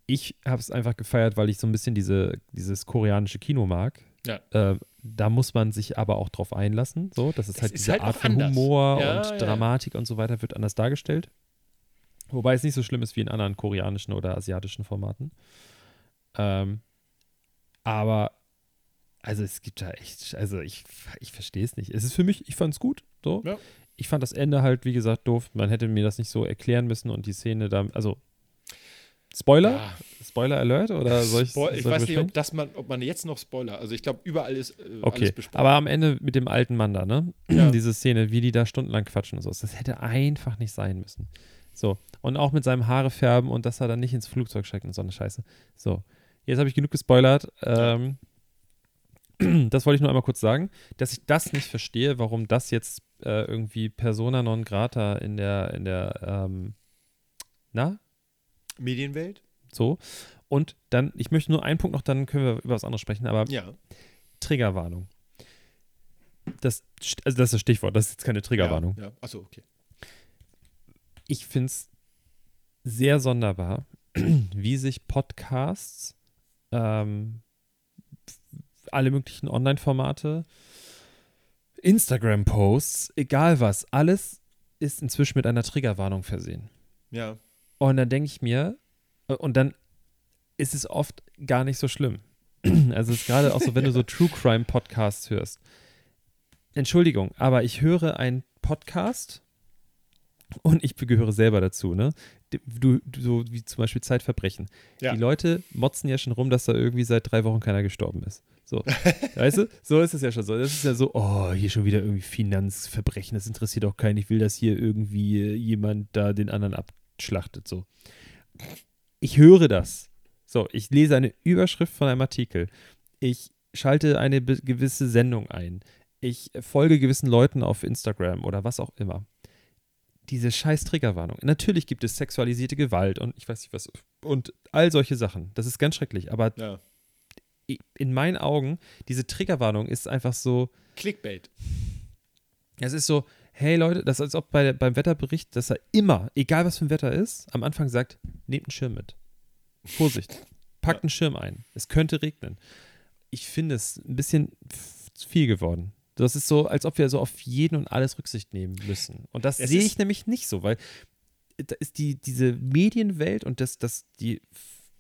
Ich habe es einfach gefeiert, weil ich so ein bisschen diese, dieses koreanische Kino mag. Ja. Äh, da muss man sich aber auch drauf einlassen. So, das ist Es halt ist diese halt Art von. Humor Ja, und ja. Dramatik und so weiter wird anders dargestellt. Wobei es nicht so schlimm ist wie in anderen koreanischen oder asiatischen Formaten. Ähm, aber, also es gibt da echt, also ich, ich verstehe es nicht. Es ist für mich, ich fand es gut, so. Ja. Ich fand das Ende halt, wie gesagt, doof. Man hätte mir das nicht so erklären müssen und die Szene da, also Spoiler? Ja. Spoiler Alert oder soll ich Spoil ich soll weiß nicht, ob, das man, ob man jetzt noch Spoiler, also ich glaube, überall ist äh, Okay, alles besprochen. aber am Ende mit dem alten Mann da, ne? Ja. Diese Szene, wie die da stundenlang quatschen und so, das hätte einfach nicht sein müssen. So, und auch mit seinem Haare färben und dass er dann nicht ins Flugzeug steigt und so eine Scheiße. So, jetzt habe ich genug gespoilert. Ähm, das wollte ich nur einmal kurz sagen, dass ich das nicht verstehe, warum das jetzt äh, irgendwie Persona non grata in der, in der, ähm, na, Medienwelt? so. Und dann, ich möchte nur einen Punkt noch, dann können wir über was anderes sprechen, aber Ja. Triggerwarnung. Das, also das ist das Stichwort, das ist jetzt keine Triggerwarnung. Ja, ja. Achso, okay. Ich finde es sehr sonderbar, wie sich Podcasts, ähm, alle möglichen Online-Formate, Instagram-Posts, egal was, alles ist inzwischen mit einer Triggerwarnung versehen. Ja. Und dann denke ich mir, äh, und dann ist es oft gar nicht so schlimm. Also es ist gerade auch so, wenn du so True Crime Podcasts hörst. Entschuldigung, aber ich höre einen Podcast und ich gehöre selber dazu, ne? Du, du so wie zum Beispiel Zeitverbrechen. Ja. Die Leute motzen ja schon rum, dass da irgendwie seit drei Wochen keiner gestorben ist. So, weißt du? So ist es ja schon so. Das ist ja so, oh, hier schon wieder irgendwie Finanzverbrechen, das interessiert auch keinen. Ich will, dass hier irgendwie jemand da den anderen abschlachtet. So. Ich höre das. So, ich lese eine Überschrift von einem Artikel. Ich schalte eine gewisse Sendung ein. Ich folge gewissen Leuten auf Instagram oder was auch immer. Diese scheiß Triggerwarnung. Natürlich gibt es sexualisierte Gewalt und ich weiß nicht was und all solche Sachen. Das ist ganz schrecklich. Aber Ja. in meinen Augen, diese Triggerwarnung ist einfach so, Clickbait. es ist so, hey Leute, das ist als ob bei, beim Wetterbericht, dass er immer, egal was für ein Wetter ist, am Anfang sagt, nehmt einen Schirm mit. Vorsicht, packt Ja. einen Schirm ein. Es könnte regnen. Ich finde es ein bisschen zu viel geworden. Das ist so, als ob wir so auf jeden und alles Rücksicht nehmen müssen. Und das Es sehe ich nämlich nicht so, weil da ist die, diese Medienwelt und das, das, die,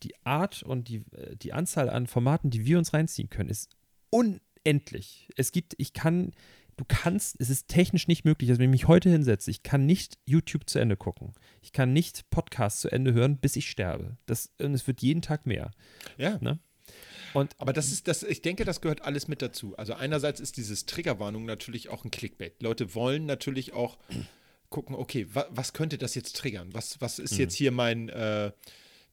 die Art und die, äh, die Anzahl an Formaten, die wir uns reinziehen können, ist unendlich. Es gibt, ich kann, du kannst, es ist technisch nicht möglich, dass wenn ich mich heute hinsetze, ich kann nicht YouTube zu Ende gucken. Ich kann nicht Podcasts zu Ende hören, bis ich sterbe. Das, und es wird jeden Tag mehr. Ja. Ne? Und Aber das ist, das, ich denke, das gehört alles mit dazu. Also einerseits ist dieses Triggerwarnung natürlich auch ein Clickbait. Leute wollen natürlich auch gucken, okay, wa, was könnte das jetzt triggern? Was, was ist jetzt hier mein, äh,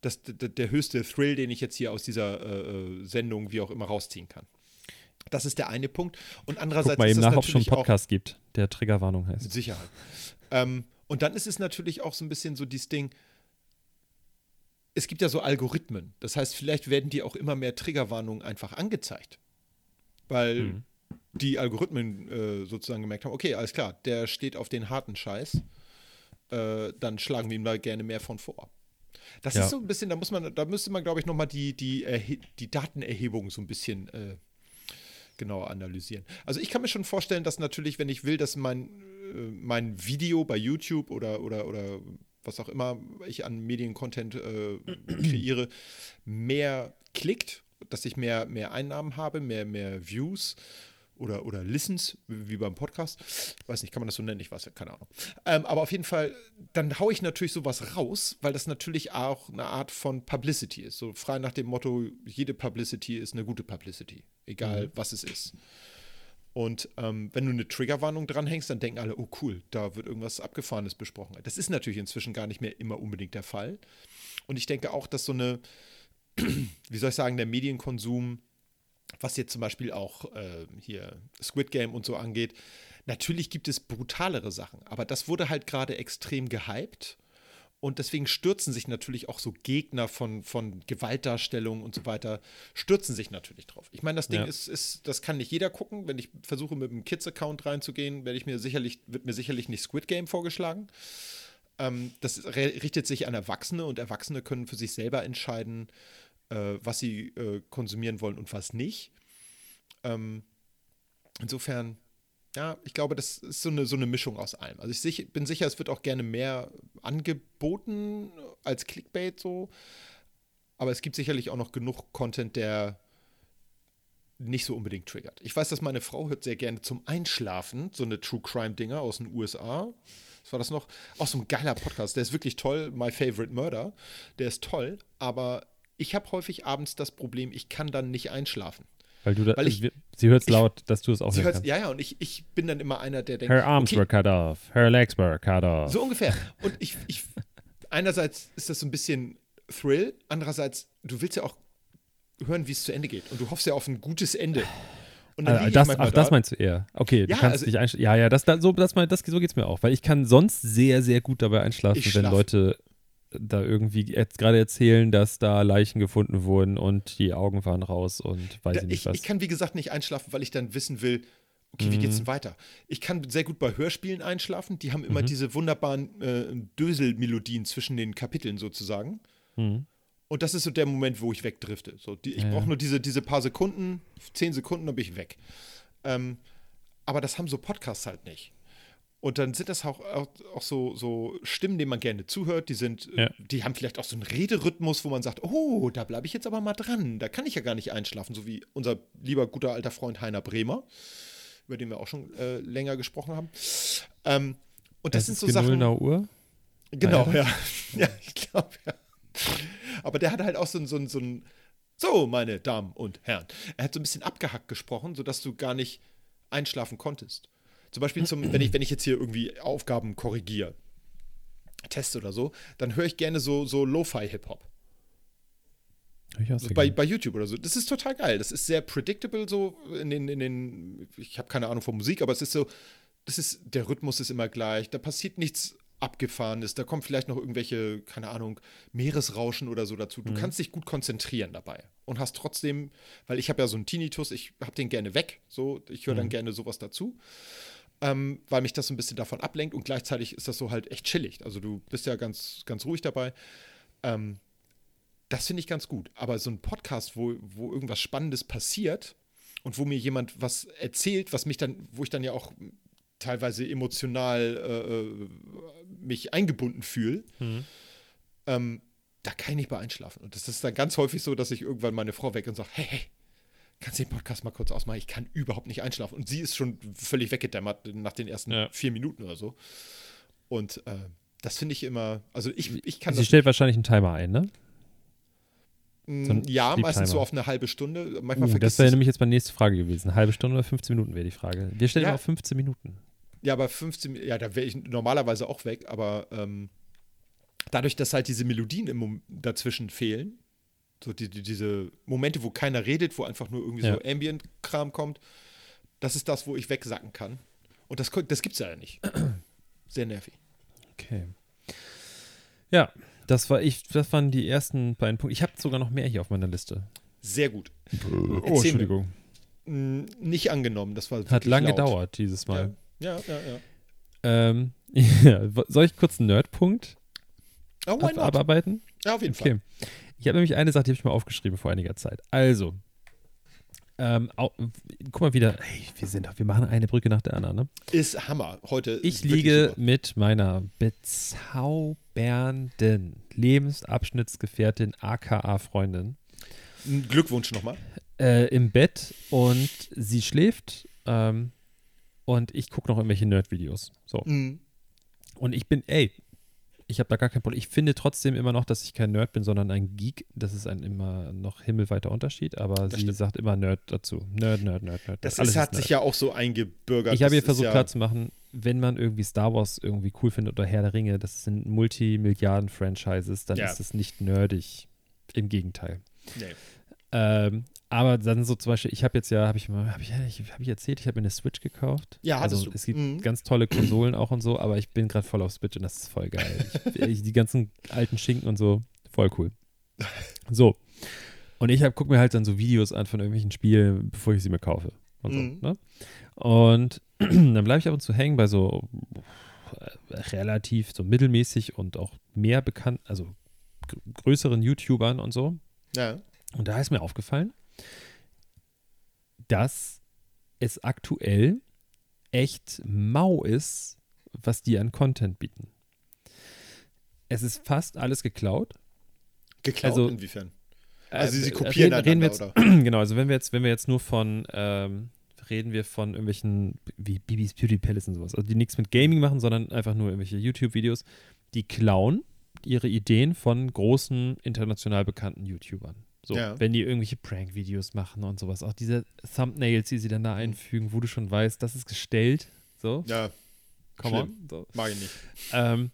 das, der höchste Thrill, den ich jetzt hier aus dieser äh, äh, Sendung, wie auch immer, rausziehen kann? Das ist der eine Punkt. Und andererseits guck mal ist eben nach, ob es schon einen auch Podcast gibt, der Triggerwarnung mit heißt. Sicherheit. ähm, und dann ist es natürlich auch so ein bisschen so dieses Ding, es gibt ja so Algorithmen. Das heißt, vielleicht werden die auch immer mehr Triggerwarnungen einfach angezeigt. Weil Mhm. die Algorithmen äh, sozusagen gemerkt haben, okay, alles klar, der steht auf den harten Scheiß. Äh, dann schlagen wir ihm da gerne mehr von vor. Das Ja. ist so ein bisschen, da muss man, da müsste man, glaube ich, nochmal die, die, die Datenerhebung so ein bisschen äh, genauer analysieren. Also ich kann mir schon vorstellen, dass natürlich, wenn ich will, dass mein, äh, mein Video bei YouTube oder, oder, oder was auch immer ich an Mediencontent äh, kreiere, mehr klickt, dass ich mehr, mehr Einnahmen habe, mehr, mehr Views oder, oder Listens, wie beim Podcast. Weiß nicht, kann man das so nennen? Ich weiß ja, keine Ahnung. Ähm, aber auf jeden Fall, dann haue ich natürlich sowas raus, weil das natürlich auch eine Art von Publicity ist. So frei nach dem Motto, jede Publicity ist eine gute Publicity, egal was es ist. Und ähm, wenn du eine Triggerwarnung dranhängst, dann denken alle, oh cool, da wird irgendwas Abgefahrenes besprochen. Das ist natürlich inzwischen gar nicht mehr immer unbedingt der Fall. Und ich denke auch, dass so eine, wie soll ich sagen, der Medienkonsum, was jetzt zum Beispiel auch äh, hier Squid Game und so angeht, natürlich gibt es brutalere Sachen, aber das wurde halt gerade extrem gehypt. Und deswegen stürzen sich natürlich auch so Gegner von, von Gewaltdarstellung und so weiter, stürzen sich natürlich drauf. Ich meine, das Ding Ja. ist, ist, das kann nicht jeder gucken. Wenn ich versuche, mit einem Kids-Account reinzugehen, werde ich mir sicherlich, wird mir sicherlich nicht Squid Game vorgeschlagen. Ähm, das richtet sich an Erwachsene und Erwachsene können für sich selber entscheiden, äh, was sie äh, konsumieren wollen und was nicht. Ähm, insofern, ja, ich glaube, das ist so eine, so eine Mischung aus allem. Also ich sich, bin sicher, es wird auch gerne mehr angeboten als Clickbait so. Aber es gibt sicherlich auch noch genug Content, der nicht so unbedingt triggert. Ich weiß, dass meine Frau hört sehr gerne zum Einschlafen so eine True Crime Dinger aus den USA. Was war das noch? Auch so ein geiler Podcast. Der ist wirklich toll. My Favorite Murder. Der ist toll. Aber ich habe häufig abends das Problem, ich kann dann nicht einschlafen. Weil du da, Weil ich- sie hört es laut, dass du es auch Sie hören hört's, kannst. ja, ja, und ich, ich bin dann immer einer, der denkt, Her arms okay, were cut off, her legs were cut off. so ungefähr. Und ich, ich, einerseits ist das so ein bisschen Thrill, andererseits, du willst ja auch hören, wie es zu Ende geht. Und du hoffst ja auf ein gutes Ende. Und dann ich das, ach, das da. meinst du eher. Okay, du Ja, kannst also- dich einschlafen. Ja, ja, das, das, so, das, das, so geht es mir auch. Weil ich kann sonst sehr, sehr gut dabei einschlafen, wenn Leute da irgendwie jetzt gerade erzählen, dass da Leichen gefunden wurden und die Augen waren raus und weiß Da, ich nicht ich, was. ich kann, wie gesagt, nicht einschlafen, weil ich dann wissen will, okay, wie Mhm. geht's denn weiter? Ich kann sehr gut bei Hörspielen einschlafen. Die haben Mhm. immer diese wunderbaren äh, Döselmelodien zwischen den Kapiteln sozusagen. Mhm. Und das ist so der Moment, wo ich wegdrifte. So, die, ich Ja, brauche nur diese, diese paar Sekunden, zehn Sekunden, dann bin ich weg. Ähm, aber das haben so Podcasts halt nicht. Und dann sind das auch, auch, auch so, so Stimmen, denen man gerne zuhört. Die sind, Ja. die haben vielleicht auch so einen Rederhythmus, wo man sagt, oh, da bleibe ich jetzt aber mal dran. Da kann ich ja gar nicht einschlafen, so wie unser lieber guter alter Freund Heiner Bremer, über den wir auch schon äh, länger gesprochen haben. Ähm, und das Es sind ist so Sachen. Uhr. Genau, ja. Ja, ich glaube, ja. Aber der hat halt auch so ein, so ein, so ein, so, meine Damen und Herren. Er hat so ein bisschen abgehackt gesprochen, sodass du gar nicht einschlafen konntest. Zum Beispiel, zum, wenn, ich, wenn ich jetzt hier irgendwie Aufgaben korrigiere, teste oder so, dann höre ich gerne so, so Lo-Fi-Hip-Hop. Hör ich auch So sehr bei, bei YouTube oder so. Das ist total geil. Das ist sehr predictable so in den, in den ich habe keine Ahnung von Musik, aber es ist so, das ist, der Rhythmus ist immer gleich, da passiert nichts Abgefahrenes, da kommt vielleicht noch irgendwelche, keine Ahnung, Meeresrauschen oder so dazu. Du kannst dich gut konzentrieren dabei und hast trotzdem, weil ich habe ja so einen Tinnitus, ich habe den gerne weg, so, ich höre dann gerne sowas dazu. Ähm, weil mich das so ein bisschen davon ablenkt und gleichzeitig ist das so halt echt chillig. Also du bist ja ganz, ganz ruhig dabei. Ähm, das finde ich ganz gut. Aber so ein Podcast, wo, wo irgendwas Spannendes passiert und wo mir jemand was erzählt, was mich dann, wo ich dann ja auch teilweise emotional äh, äh, mich eingebunden fühle, Mhm. ähm, da kann ich nicht bei einschlafen. Und das ist dann ganz häufig so, dass ich irgendwann meine Frau weg und sage, hey, hey, kannst du den Podcast mal kurz ausmachen? Ich kann überhaupt nicht einschlafen. Und sie ist schon völlig weggedämmert nach den ersten Ja. vier Minuten oder so. Und äh, das finde ich immer, also ich, ich kann Sie stellt wahrscheinlich einen Timer ein, ne? Mm, so ja, meistens so auf eine halbe Stunde. Manchmal Uh, das wäre nämlich jetzt meine nächste Frage gewesen. Eine halbe Stunde oder 15 Minuten wäre die Frage. Wir stellen Ja. auf 15 Minuten. Ja, aber 15, ja, da wäre ich normalerweise auch weg, aber ähm, dadurch, dass halt diese Melodien im dazwischen fehlen, so die, die, diese Momente, wo keiner redet, wo einfach nur irgendwie Ja. so Ambient-Kram kommt, das ist das, wo ich wegsacken kann. Und das, das gibt's ja nicht. Sehr nervig. Okay. Ja, das war ich, das waren die ersten beiden Punkte. Ich habe sogar noch mehr hier auf meiner Liste. Sehr gut. Oh, Erzähl mir. Entschuldigung. Nicht angenommen, das war Hat wirklich lang laut. gedauert dieses Mal. Ja, ja, ja. ja. Ähm, ja, soll ich kurz einen Nerdpunkt Oh, abarbeiten? Ja, auf jeden Fall. Ich habe nämlich eine Sache, die habe ich mal aufgeschrieben vor einiger Zeit. Also, ähm, au, guck mal wieder, hey, wir sind, wir machen eine Brücke nach der anderen. Ne? Ist Hammer. Heute Ich liege super. mit meiner bezaubernden Lebensabschnittsgefährtin, aka Freundin, Glückwunsch nochmal. äh, im Bett und sie schläft ähm, und ich gucke noch irgendwelche Nerd-Videos. So. Mm. Und ich bin, ey, ich habe da gar kein Problem. Ich finde trotzdem immer noch, dass ich kein Nerd bin, sondern ein Geek. Das ist ein immer noch himmelweiter Unterschied, aber sie stimmt. sagt immer Nerd dazu. Nerd, Nerd, Nerd, Nerd. Das ist, hat Nerd. sich ja auch so eingebürgert. Ich habe Das ihr versucht ja, klarzumachen, wenn man irgendwie Star Wars irgendwie cool findet oder Herr der Ringe, das sind Multimilliarden-Franchises, dann Ja. ist es nicht nerdig. Im Gegenteil. Nee. Ähm, aber dann so zum Beispiel, ich habe jetzt ja, habe ich mal, habe ich, hab ich erzählt, ich habe mir eine Switch gekauft. Ja, hattest also du. es gibt Mhm. ganz tolle Konsolen auch und so, aber ich bin gerade voll auf Switch und das ist voll geil. Ich, ich, die ganzen alten Schinken und so, voll cool. So. Und ich gucke mir halt dann so Videos an von irgendwelchen Spielen, bevor ich sie mir kaufe. Und Mhm. so. Ne? Und dann bleibe ich ab und zu hängen bei so äh, relativ so mittelmäßig und auch mehr bekannt, also gr- größeren YouTubern und so. Ja. Und da ist mir aufgefallen, dass es aktuell echt mau ist, was die an Content bieten. Es ist fast alles geklaut. Geklaut Also- inwiefern? Also sie Äh, kopieren reden, reden wir jetzt, einander, Genau, also wenn wir jetzt, wenn wir jetzt nur von, ähm, reden wir von irgendwelchen, wie Bibis Beauty Palace und sowas, also die nichts mit Gaming machen, sondern einfach nur irgendwelche YouTube-Videos, die klauen ihre Ideen von großen, international bekannten YouTubern. So, Ja. wenn die irgendwelche Prank-Videos machen und sowas. Auch diese Thumbnails, die sie dann da einfügen, wo du schon weißt, das ist gestellt. So, Ja, come schlimm. on. So. mag ich nicht. Ähm,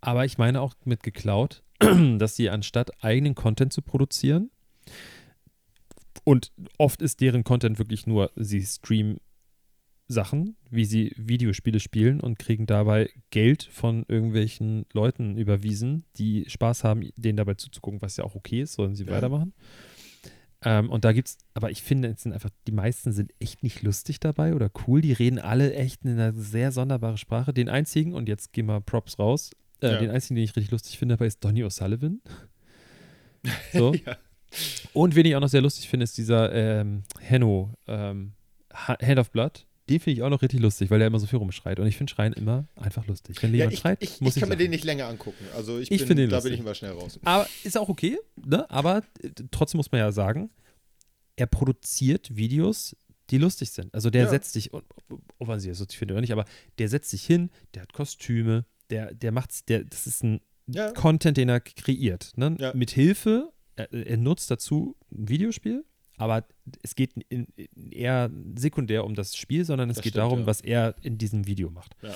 aber ich meine auch mit geklaut, dass sie anstatt eigenen Content zu produzieren, und oft ist deren Content wirklich nur, sie streamen Sachen, wie sie Videospiele spielen und kriegen dabei Geld von irgendwelchen Leuten überwiesen, die Spaß haben, denen dabei zuzugucken, was ja auch okay ist, sollen sie Ja. weitermachen. Ähm, und da gibt's, aber ich finde, es sind einfach, die meisten sind echt nicht lustig dabei oder cool. Die reden alle echt in einer sehr sonderbaren Sprache. Den einzigen, und jetzt gehen wir Props raus, äh, Ja. den einzigen, den ich richtig lustig finde dabei, ist Donny O'Sullivan. So. Ja. Und wen ich auch noch sehr lustig finde, ist dieser ähm, Henno, ähm, Ha- Hand of Blood. Den finde ich auch noch richtig lustig, weil der immer so viel rumschreit. Und ich finde Schreien immer einfach lustig. Wenn Ja, jemand ich, schreit, ich, muss ich kann mir den nicht länger angucken. Also ich, Ich bin, da lustig. bin ich immer schnell raus. Aber ist auch okay, ne? Aber äh, trotzdem muss man ja sagen, er produziert Videos, die lustig sind. Also der Ja. setzt sich, ob ob man sie jetzt lustig findet oder nicht, aber der setzt sich hin, der hat Kostüme, der, der macht's, der, das ist ein Ja. Content, den er kreiert. Ne? Ja. Mit Hilfe, er, er nutzt dazu ein Videospiel, aber es geht in, in eher sekundär um das Spiel, sondern es Das geht stimmt, darum, ja. was er in diesem Video macht. Ja.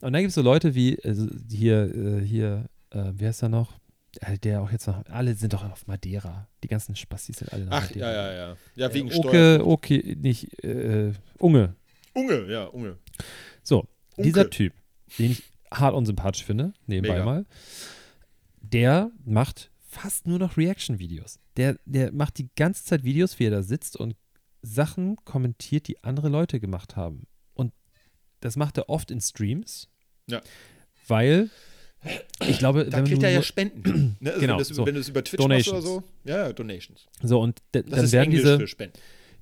Und dann gibt es so Leute wie also hier, äh, hier, äh, wie heißt er noch? Äh, Der auch jetzt noch, alle sind doch auf Madeira. Die ganzen Spastis sind alle Ach, Madeira. ja, ja, ja. Ja, wegen äh. Oke, okay, nicht, äh, Unge. Unge, ja, Unge. So, Unke. dieser Typ, den ich hart unsympathisch finde, nebenbei Mega. mal, der macht fast nur noch Reaction-Videos. Der, der macht die ganze Zeit Videos, wie er da sitzt und Sachen kommentiert, die andere Leute gemacht haben. Und das macht er oft in Streams. Ja. Weil, ich glaube, Da kriegt er ja Spenden. Ne? Also Genau, wenn, das, so. wenn du es über Twitch Donations. machst oder so. Ja, ja, Donations. so und Das dann werden Englisch diese,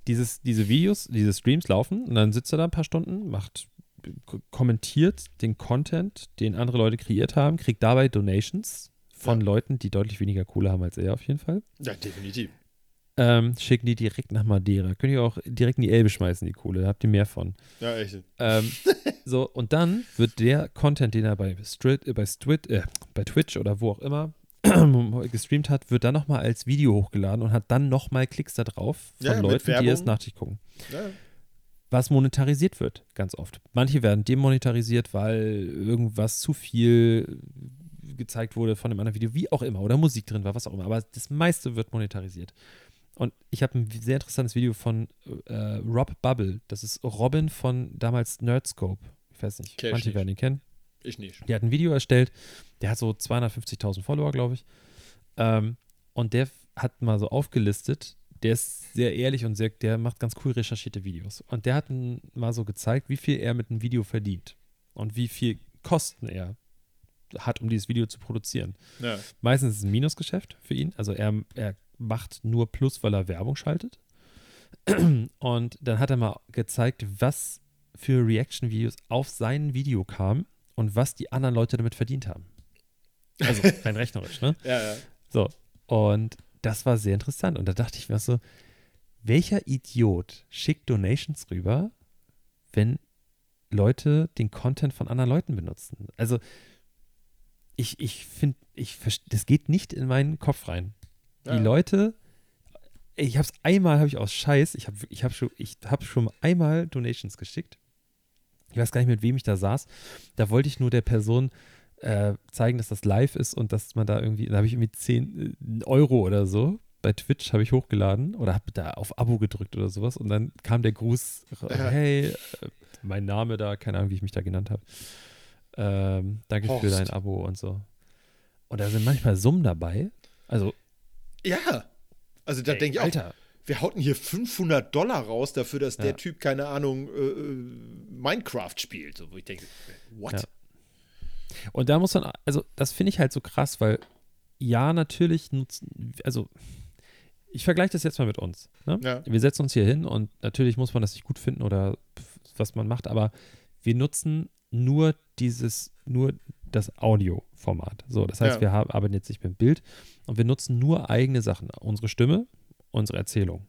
dieses, diese Videos, diese Streams laufen und dann sitzt er da ein paar Stunden, macht, kommentiert den Content, den andere Leute kreiert haben, kriegt dabei Donations von Ja. Leuten, die deutlich weniger Kohle haben als er auf jeden Fall. Ja, definitiv. Ähm, schicken die direkt nach Madeira. Könnt ihr auch direkt in die Elbe schmeißen, die Kohle. Da habt ihr mehr von. Ja, echt. Ähm, so, und dann wird der Content, den er bei, Strit, äh, bei, Strit, äh, bei Twitch oder wo auch immer gestreamt hat, wird dann nochmal als Video hochgeladen und hat dann nochmal Klicks da drauf von Ja, Leuten, die es nach sich gucken. Ja. Was monetarisiert wird, ganz oft. Manche werden demonetarisiert, weil irgendwas zu viel gezeigt wurde von einem anderen Video, wie auch immer, oder Musik drin war, was auch immer. Aber das meiste wird monetarisiert. Und ich habe ein sehr interessantes Video von äh, Rob Bubble. Das ist Robin von damals Nerdscope. Ich weiß nicht, ich manche nicht. werden ihn kennen. Ich nicht. Der hat ein Video erstellt, der hat so 250.000 Follower, glaube ich. Ähm, und der hat mal so aufgelistet, der ist sehr ehrlich und sehr, der macht ganz cool recherchierte Videos. Und der hat mal so gezeigt, wie viel er mit einem Video verdient und wie viel Kosten er hat, um dieses Video zu produzieren. Ja. Meistens ist es ein Minusgeschäft für ihn. Also er, er macht nur Plus, weil er Werbung schaltet. Und dann hat er mal gezeigt, was für Reaction-Videos auf sein Video kam und was die anderen Leute damit verdient haben. Also rein rechnerisch, ne? Ja, ja. So. Und das war sehr interessant. Und da dachte ich mir so, welcher Idiot schickt Donations rüber, wenn Leute den Content von anderen Leuten benutzen? Also, ich, ich finde, ich, das geht nicht in meinen Kopf rein. Die Ja. Leute, ich habe es einmal, habe ich aus Scheiß, ich habe ich hab schon, ich hab schon einmal Donations geschickt. Ich weiß gar nicht, mit wem ich da saß. Da wollte ich nur der Person äh, zeigen, dass das live ist und dass man da irgendwie, da habe ich irgendwie 10 äh, Euro oder so bei Twitch habe ich hochgeladen oder habe da auf Abo gedrückt oder sowas und dann kam der Gruß, hey, äh, mein Name da, keine Ahnung, wie ich mich da genannt habe. Ähm, danke für Horst. dein Abo und so. Und da sind manchmal Summen dabei. Also, Ja. Also da denke ich auch, Alter, wir hauten hier 500 Dollar raus dafür, dass Ja. der Typ, keine Ahnung, äh, äh, Minecraft spielt. So, wo ich denke, what? Ja. Und da muss man, also das finde ich halt so krass, weil ja, natürlich nutzen, also ich vergleiche das jetzt mal mit uns. Ne? Ja. Wir setzen uns hier hin und natürlich muss man das nicht gut finden oder was man macht, aber wir nutzen nur dieses, nur das Audioformat. So, das heißt, Ja. wir haben, arbeiten jetzt nicht mit dem Bild und wir nutzen nur eigene Sachen. Unsere Stimme, unsere Erzählung.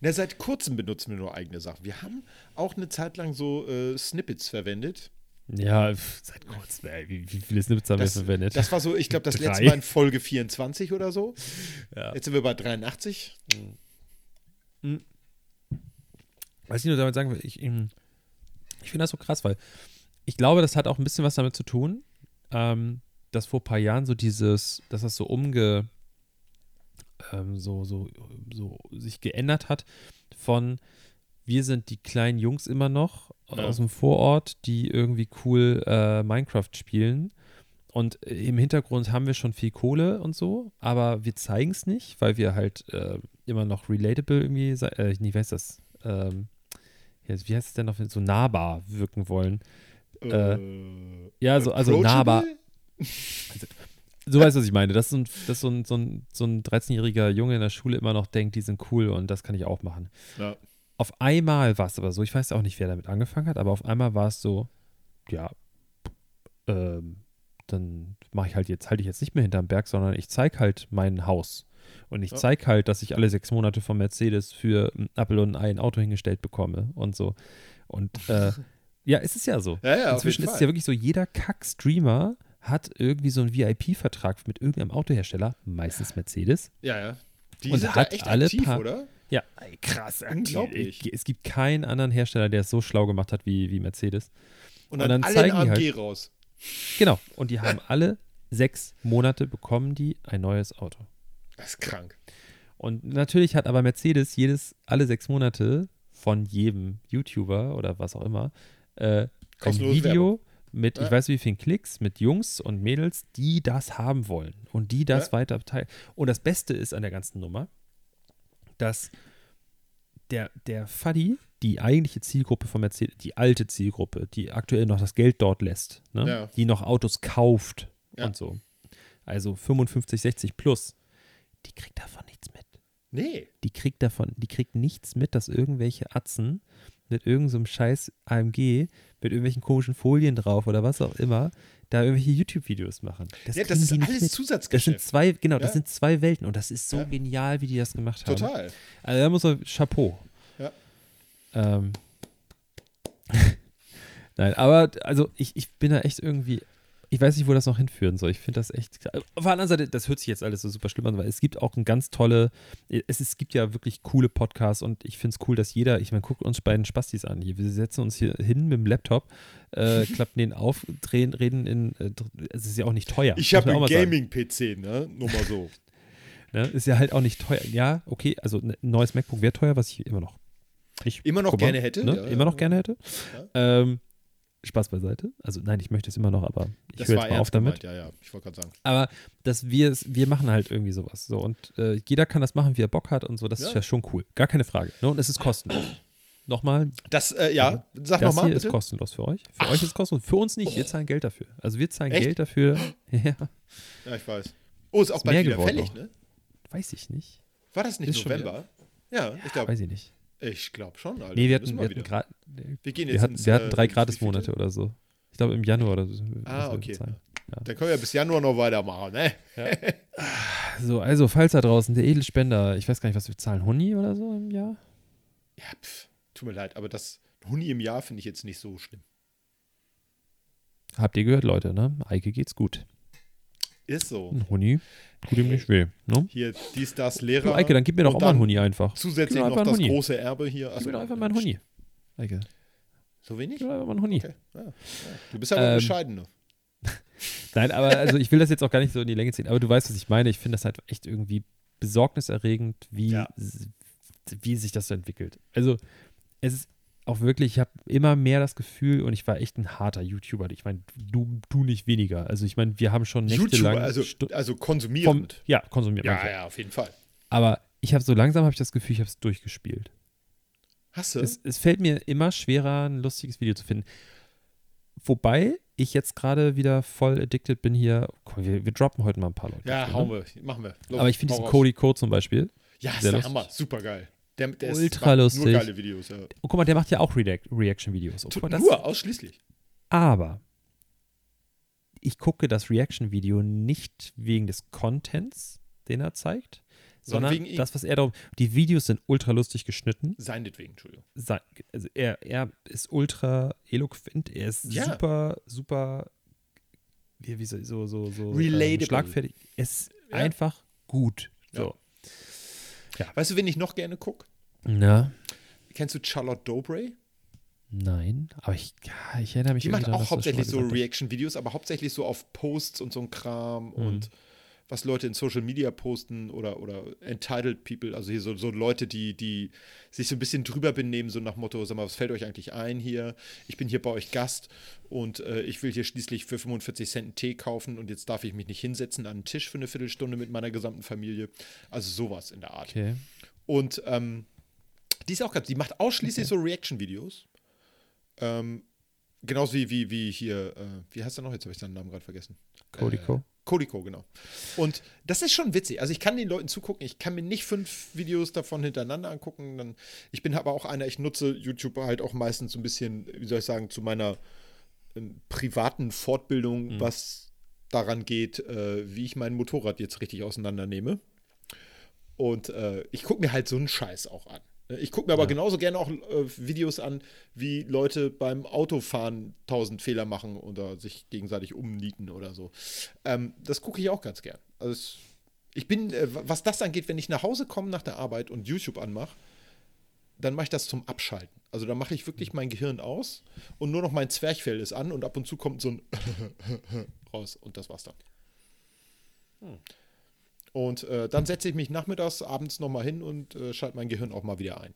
Na, seit kurzem benutzen wir nur eigene Sachen. Wir haben auch eine Zeit lang so äh, Snippets verwendet. Ja, seit kurzem, ey, wie, wie viele Snippets haben Das- wir verwendet? Das war so, ich glaube, das Drei. letzte Mal in Folge 24 oder so. ja. Jetzt sind wir bei 83. Was ich nur damit sagen will, ich, ich finde das so krass, weil ich glaube, das hat auch ein bisschen was damit zu tun, ähm, dass vor ein paar Jahren so dieses, dass das so umge, ähm, so, so, so sich geändert hat von wir sind die kleinen Jungs immer noch Ja. aus dem Vorort, die irgendwie cool äh, Minecraft spielen. Und im Hintergrund haben wir schon viel Kohle und so, aber wir zeigen es nicht, weil wir halt äh, immer noch relatable irgendwie, äh, wie heißt das? Ähm, wie heißt es denn noch, so nahbar wirken wollen. Äh, ja, so- also nahbar. So weißt du, was ich meine. Dass so ein, dass so ein, so ein, so ein 13-jähriger Junge in der Schule immer noch denkt, die sind cool und das kann ich auch machen. Ja. Auf einmal war es aber so, ich weiß auch nicht, wer damit angefangen hat, aber auf einmal war es so, ja, ähm, dann mache ich halt jetzt, halte ich jetzt nicht mehr hinterm Berg, sondern ich zeige halt mein Haus. Und ich Ja. zeige halt, dass ich alle sechs Monate von Mercedes für ein Apple und ein Ei ein Auto hingestellt bekomme und so. Und äh, ja, es ist ja so. Ja, ja, Inzwischen ist es ja wirklich so, jeder Kack-Streamer hat irgendwie so einen VIP-Vertrag mit irgendeinem Autohersteller, meistens Mercedes. Ja, ja. Die Und sind hat echt alle aktiv, paar- oder? Ja, krass. Unglaublich. Es gibt keinen anderen Hersteller, der es so schlau gemacht hat wie, wie Mercedes. Und Und dann, dann alle zeigen ein die AMG halt- raus. Genau. Und die haben alle sechs Monate bekommen die ein neues Auto. Das ist krank. Und natürlich hat aber Mercedes jedes, alle sechs Monate von jedem YouTuber oder was auch immer äh, ein Video mit, ich Ja. weiß wie vielen Klicks, mit Jungs und Mädels, die das haben wollen und die das Ja. weiter teilen. Und das Beste ist an der ganzen Nummer, dass der, der Fuddy, die eigentliche Zielgruppe von Mercedes, die alte Zielgruppe, die aktuell noch das Geld dort lässt, ne? Ja. die noch Autos kauft und so, also 55, 60 plus, die kriegt davon nichts mit Nee. die kriegt davon, die kriegt nichts mit, dass irgendwelche Atzen mit irgendeinem scheiß AMG, mit irgendwelchen komischen Folien drauf oder was auch immer, da irgendwelche YouTube-Videos machen. Das, Ja, das ist alles mit. Das sind Zusatzgeschäft. zwei, genau, das Ja. sind zwei Welten und das ist so Ja. genial, wie die das gemacht haben. Total. Also da muss man Chapeau. Ja. Ähm. Nein, aber also ich, ich bin da echt irgendwie, ich weiß nicht, wo das noch hinführen soll. Ich finde das echt. Auf der anderen Seite, das hört sich jetzt alles so super schlimm an, weil es gibt auch ein ganz tolle, es, es gibt ja wirklich coole Podcasts und ich finde es cool, dass jeder, ich meine, guckt uns beiden Spastis an hier. Wir setzen uns hier hin mit dem Laptop, äh, klappen den auf, drehen, reden in, äh, es ist ja auch nicht teuer. Ich habe einen. Gaming-PC, ne? Nur mal so. Ne? Ist ja halt auch nicht teuer. Ja, okay, also ein neues MacBook wäre teuer, was ich immer noch nicht Immer noch guck gerne hätte, Ne? ja, immer noch ja. gerne hätte. Ähm, Spaß beiseite. Also nein, ich möchte es immer noch, aber ich höre jetzt mal auf damit. gemeint, ja, ja. Ich wollte gerade sagen. Aber dass wir es, wir machen halt irgendwie sowas. So und äh, jeder kann das machen, wie er Bock hat und so. Das ist Ja. ja schon cool. Gar keine Frage. Ne? Und es ist kostenlos. Nochmal, Das, äh, ja, sag das nochmal hier ist bitte. kostenlos für euch. Für euch ist es kostenlos. Für uns nicht. Wir zahlen Geld dafür. Also wir zahlen Echt? Geld dafür. Ja, Ja, ich weiß. Oh, ist auch Ist bald wieder fällig, noch. ne? weiß ich nicht. War das nicht Ist November? Ja, ich glaube Weiß ich nicht. Ich glaub schon. Alter. Nee, wir hatten, wir hatten, grad, wir gehen jetzt wir hatten, ins, wir hatten äh, drei ins Gratis-Monate oder so. Ich glaube im Januar oder so. Ah, okay. bezahlen. Dann können wir bis Januar noch weitermachen, ne? So, also, falls da draußen der Edelspender, ich weiß gar nicht, was wir zahlen, Huni oder so im Jahr? Ja, pff, tut mir leid, aber das Huni im Jahr finde ich jetzt nicht so schlimm. Habt ihr gehört, Leute, ne? Eike geht's gut. Ist so. Ein Huni tut ihm nicht weh, ne? Hier, dies, das, Lehrer. Du, Eike, dann gib mir doch auch mal einen Huni einfach. Zusätzlich Gib noch das große Erbe hier. Gib Achso, mir doch einfach mal einen Huni. Eike, So wenig? gib einfach mal einen Huni. Okay. Ja, ja. Du bist aber Ähm, bescheiden. Ne? Nein, aber also ich will das jetzt auch gar nicht so in die Länge ziehen, aber du weißt, was ich meine. Ich finde das halt echt irgendwie besorgniserregend, wie, Ja. wie sich das so entwickelt. Also es ist auch wirklich, ich habe immer mehr das Gefühl und ich war echt ein harter YouTuber. Ich meine, du, du nicht weniger. Also ich meine, wir haben schon nächtelang YouTuber, also, also vom, konsumierend. ja, konsumiert. ja, ja, auf jeden Fall. Aber ich habe so langsam habe ich das Gefühl, ich habe es durchgespielt. Hast du? Es, es fällt mir immer schwerer, ein lustiges Video zu finden. Wobei ich jetzt gerade wieder voll addicted bin hier. Mal, wir, wir droppen heute mal ein paar Leute. ja, hier, hauen ne? wir. Machen wir. Los, Aber ich finde diesen raus. Cody Code zum Beispiel. Ja, ist der. Hammer. Super geil. Der, der Ultra lustig. Nur geile Videos, ja. Und guck mal, der macht ja auch React- Reaction-Videos. Oh, mal, nur, ausschließlich. Aber ich gucke das Reaction-Video nicht wegen des Contents, den er zeigt, Sondern sondern das, was er darum. Die Videos sind ultra lustig geschnitten. Seinetwegen, Entschuldigung. Sei- Also er, er ist ultra eloquent, er ist Ja. super, super, wie, wie so, so, so, so Relatable. Ähm, schlagfertig. Er ist Ja. einfach gut. So. Weißt du, wen ich noch gerne gucke? Na, Kennst du Charlotte Dobray? nein, aber ich, ja, ich erinnere mich Die macht daran, auch schon hauptsächlich so. Reaction-Videos, aber hauptsächlich so auf Posts und so ein Kram Mhm. und was Leute in Social Media posten oder, oder Entitled People, also hier so, so Leute, die, die sich so ein bisschen drüber benehmen, so nach Motto, sag mal, was fällt euch eigentlich ein hier? Ich bin hier bei euch Gast und äh, ich will hier schließlich für 45 Cent einen Tee kaufen und jetzt darf ich mich nicht hinsetzen an einen Tisch für eine Viertelstunde mit meiner gesamten Familie. Also sowas in der Art. Okay. Und ähm, die ist auch ganz, die macht ausschließlich so Reaction-Videos. Ähm, genauso wie, wie, wie hier, äh, wie heißt er noch? Jetzt habe ich seinen Namen gerade vergessen. Cody Äh, Co. Kodiko, genau. Und das ist schon witzig. Also ich kann den Leuten zugucken. Ich kann mir nicht fünf Videos davon hintereinander angucken. Dann, ich bin aber auch einer, ich nutze YouTube halt auch meistens so ein bisschen, wie soll ich sagen, zu meiner ähm, privaten Fortbildung, was daran geht, äh, wie ich mein Motorrad jetzt richtig auseinandernehme. Und äh, ich gucke mir halt so einen Scheiß auch an. Ich gucke mir aber genauso gerne auch äh, Videos an, wie Leute beim Autofahren tausend Fehler machen oder sich gegenseitig umnieten oder so. Ähm, das gucke ich auch ganz gern. Also es, ich bin, äh, was das angeht, wenn ich nach Hause komme nach der Arbeit und YouTube anmache, dann mache ich das zum Abschalten. Also da mache ich wirklich mein Gehirn aus und nur noch mein Zwerchfell ist an und ab und zu kommt so ein raus und das war's dann. Und äh, dann setze ich mich nachmittags, abends nochmal hin und äh, schalte mein Gehirn auch mal wieder ein.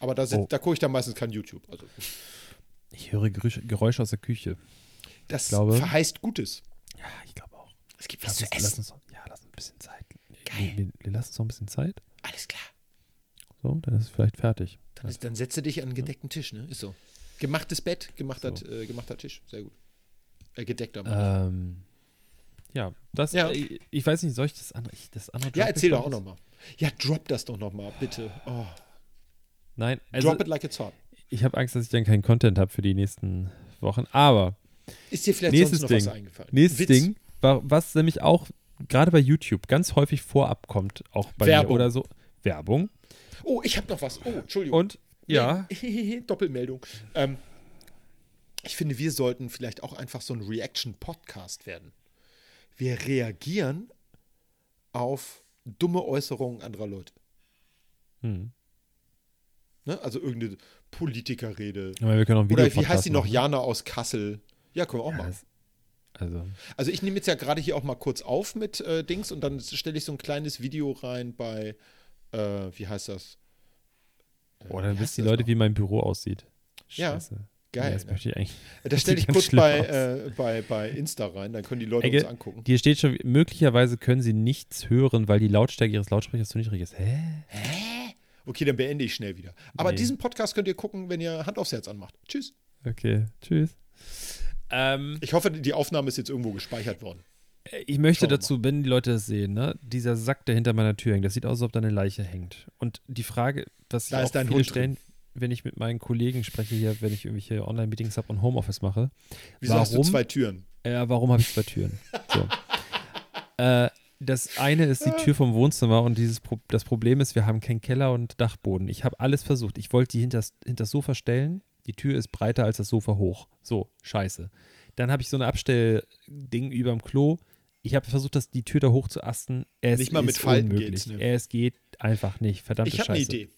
Aber da, Oh. da gucke ich dann meistens kein YouTube. Also, Ich höre Geräusche, Geräusche aus der Küche. das glaube- verheißt Gutes. Ja, ich glaube auch. Es gibt Lass was zu uns, lass essen. uns, ja, lass uns ein bisschen Zeit. Geil. Wir, wir lassen uns noch ein bisschen Zeit. Alles klar. So, dann ist es vielleicht fertig. Dann, ist, dann setze dich an einen gedeckten Tisch, ne? Ist so. Gemachtes Bett, gemachter, äh, gemachter Tisch. Sehr gut. Äh, gedeckter. Mann. Ähm, ja, das, Ja. äh, ich weiß nicht, soll ich das andere, ich, das andere ja, erzähl ich doch auch nochmal. Ja, drop das doch nochmal, bitte. Oh, Nein, also drop it like it's hot. ich habe Angst, dass ich dann keinen Content habe für die nächsten Wochen. Aber Ist dir vielleicht Nächstes sonst noch was Ding. eingefallen? nächstes Witz. Ding, wa- was nämlich auch gerade bei YouTube ganz häufig vorab kommt, auch bei Werbung. mir oder so. Werbung. Oh, ich habe noch was. Oh, Entschuldigung. Und ja, Nee, Doppelmeldung. Ähm, ich finde, wir sollten vielleicht auch einfach so ein Reaction-Podcast werden. Wir reagieren auf dumme Äußerungen anderer Leute. hm. Ne? Also irgendeine Politikerrede. einen Oder wie heißt die noch? machen. Jana aus Kassel. Ja, können wir auch Ja, machen. Also, Also ich nehme jetzt ja gerade hier auch mal kurz auf mit äh, Dings und dann stelle ich so ein kleines Video rein bei, äh, wie heißt das? Äh, wie dann wisst die Leute, noch? wie mein Büro aussieht. Ja, Scheiße. Geil. Nee, das ne? möchte ich eigentlich. Da stelle ich kurz bei, äh, bei, bei Insta rein, dann können die Leute Ecke, uns angucken. Hier steht schon, möglicherweise können sie nichts hören, weil die Lautstärke ihres Lautsprechers zu niedrig ist. Hä? Okay, dann beende ich schnell wieder. Aber Nee. diesen Podcast könnt ihr gucken, wenn ihr Hand aufs Herz anmacht. Tschüss. Okay, tschüss. Ähm, Ich hoffe, die Aufnahme ist jetzt irgendwo gespeichert worden. ich möchte dazu, wenn die Leute das sehen, ne, dieser Sack, der hinter meiner Tür hängt, das sieht aus, als ob da eine Leiche hängt. Und die Frage, was sich Da auch ist dein viele Hund stellen, wenn ich mit meinen Kollegen spreche hier, wenn ich irgendwelche Online-Meetings habe und Homeoffice mache, Wieso hast du Warum? zwei Türen? Äh, warum habe ich zwei Türen? So. äh, das eine ist die Tür vom Wohnzimmer und dieses Pro das Problem ist, wir haben keinen Keller und Dachboden. Ich habe alles versucht. Ich wollte die hinters, hinters Sofa stellen. Die Tür ist breiter als das Sofa hoch. So, scheiße. Dann habe ich so ein Abstellding überm Klo. Ich habe versucht, das, die Tür da hoch zu asten. Es Nicht mal mit Falten unmöglich. ne? Es geht einfach nicht. Verdammte Ich habe eine Scheiße. Idee.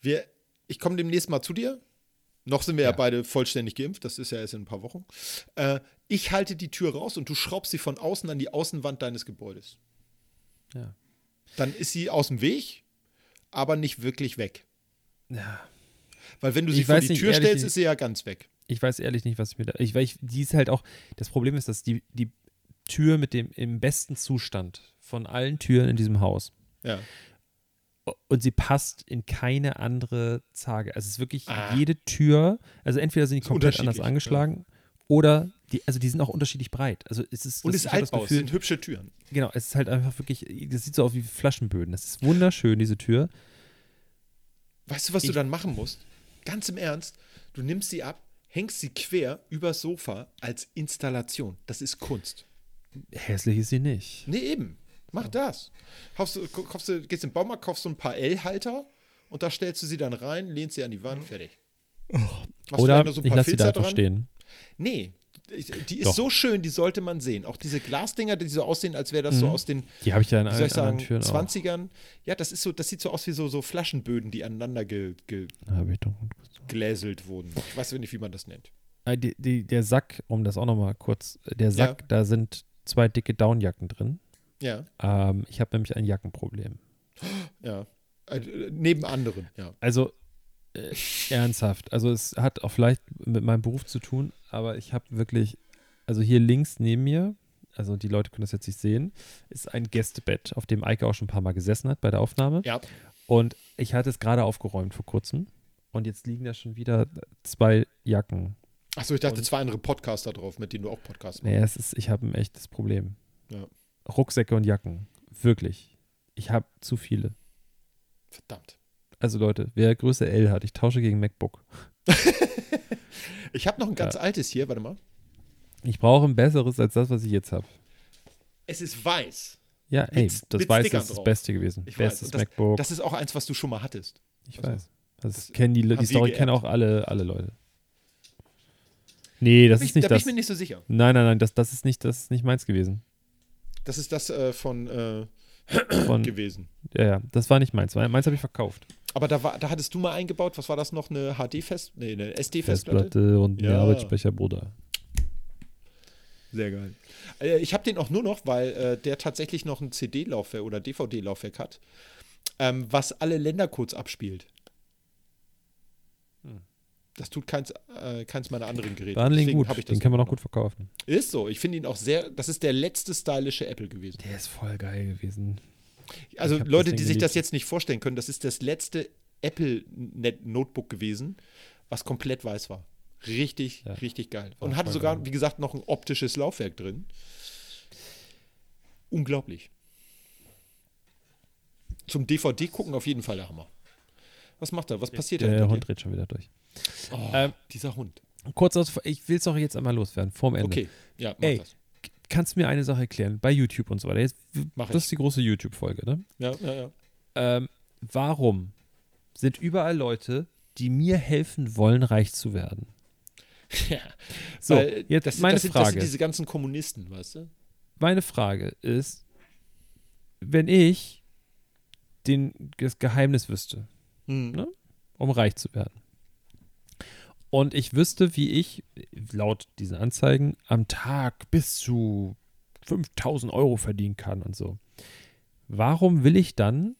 Wir, ich komme demnächst mal zu dir. Noch sind wir ja. Ja. beide vollständig geimpft. Das ist ja erst in ein paar Wochen. Äh, ich halte die Tür raus und du schraubst sie von außen an die Außenwand deines Gebäudes. Ja. Dann ist sie aus dem Weg, aber nicht wirklich weg. Ja. Weil wenn du Ich sie vor weiß die nicht, Tür ehrlich, stellst, ist sie ja ganz weg. Ich weiß ehrlich nicht, was ich mir da. Ich, weil ich, die ist halt auch. Das Problem ist, dass die, die Tür mit dem im besten Zustand von allen Türen in diesem Haus. Ja. Und sie passt in keine andere Zage. Also es ist wirklich Ah. jede Tür, also entweder sind die komplett anders angeschlagen oder die, also die sind auch unterschiedlich breit. Also es ist, Und das, es ist das Altbau, es Gefühl, sind hübsche Türen. genau, es ist halt einfach wirklich, das sieht so aus wie Flaschenböden. Das ist wunderschön, diese Tür. Weißt du, was du Ich- dann machen musst? Ganz im Ernst, du nimmst sie ab, hängst sie quer übers Sofa als Installation. Das ist Kunst. Hässlich ist sie nicht. Nee, eben. Mach das. Kaufst du, kaufst du, gehst im Baumarkt, kaufst du ein paar L-Halter und da stellst du sie dann rein, lehnst sie an die Wand, fertig. Machst Oh. Oder so ich lasse sie da einfach stehen. Nee, die ist Doch. so schön, die sollte man sehen. Auch diese Glasdinger, die so aussehen, als wäre das so Mhm. aus den, Die habe ich ja in allen sagen, Türen auch. 20ern. Ja, das ist so, das sieht so aus wie so, so Flaschenböden, die aneinander ge, ge, gläselt wurden. Ich weiß nicht, wie man das nennt. Äh, Die, die, der Sack, um das auch nochmal kurz, der Sack, da sind zwei dicke Downjacken drin. Ja, Ähm, ich habe nämlich ein Jackenproblem. ja. Äh, neben anderen, ja. Also äh, ernsthaft. Also es hat auch vielleicht mit meinem Beruf zu tun, aber ich habe wirklich, also hier links neben mir, also die Leute können das jetzt nicht sehen, ist ein Gästebett, auf dem Eike auch schon ein paar Mal gesessen hat bei der Aufnahme. Ja. Und ich hatte es gerade aufgeräumt vor kurzem. Und jetzt liegen da schon wieder zwei Jacken. Achso, ich dachte, Und- zwei andere Podcaster drauf, mit denen du auch Podcast machst. Nee, es ist, ich habe ein echtes Problem. Ja. Rucksäcke und Jacken. Wirklich. Ich habe zu viele. Verdammt. Also Leute, wer Größe L hat, ich tausche gegen MacBook. Ich habe noch ein ganz altes hier, warte mal. Ich brauche ein besseres als das, was ich jetzt habe. Es ist weiß. Ja, ey, Mit- das mit weiß Stickern ist das drauf. Beste gewesen. Ich weiß. Bestes das, MacBook. das ist auch eins, was du schon mal hattest. ich also, weiß. Das, das kennen die, die Story kennen auch alle, alle Leute. Nee, das Da bin ist ich, nicht da bin das. ich mir nicht so sicher. Nein, nein, nein, das, das ist nicht, das ist nicht meins gewesen. Das ist das äh, von äh, Von, gewesen. ja, ja, das war nicht meins. Meins habe ich verkauft. Aber da, war, da hattest du mal eingebaut, was war das noch? Eine HD-Fest? Nee, eine SD-Festplatte? Festplatte und Ja. Arbeitsspeicher, Bruder. Sehr geil. Äh, ich habe den auch nur noch, weil äh, der tatsächlich noch ein CD-Laufwerk oder DVD-Laufwerk hat, ähm, was alle Ländercodes abspielt. Das tut keins, äh, keins meiner anderen Geräte. Warnling Deswegen gut, ich das den kann man auch noch. gut verkaufen. Ist so. Ich finde ihn auch sehr. Das ist der letzte stylische Apple gewesen. Der ist voll geil gewesen. Also Leute, die sich geliebt. das jetzt nicht vorstellen können, das ist das letzte Apple Notebook gewesen, was komplett weiß war. Richtig, Ja. richtig geil. War Und hatte voll sogar, geil. wie gesagt, noch ein optisches Laufwerk drin. Unglaublich. Zum DVD gucken auf jeden Fall der Hammer. Was macht er? Was passiert Der denn? Hund dreht schon wieder durch. Oh, Ähm, dieser Hund. Kurz aus, ich will es doch jetzt einmal loswerden, vorm Ende. Okay, ja, mach Ey. das. Kannst du mir eine Sache erklären? Bei YouTube und so weiter. Jetzt, Mach das ich. ist die große YouTube-Folge, ne? Ja, ja, ja. Ähm, warum sind überall Leute, die mir helfen wollen, reich zu werden? ja. So, Weil jetzt das, meine das sind, Das Frage. sind diese ganzen Kommunisten, weißt du? meine Frage ist, wenn ich den, das Geheimnis wüsste, Hm. Ne? um reich zu werden, und ich wüsste, wie ich laut diesen Anzeigen am Tag bis zu 5000 Euro verdienen kann und so, warum will ich dann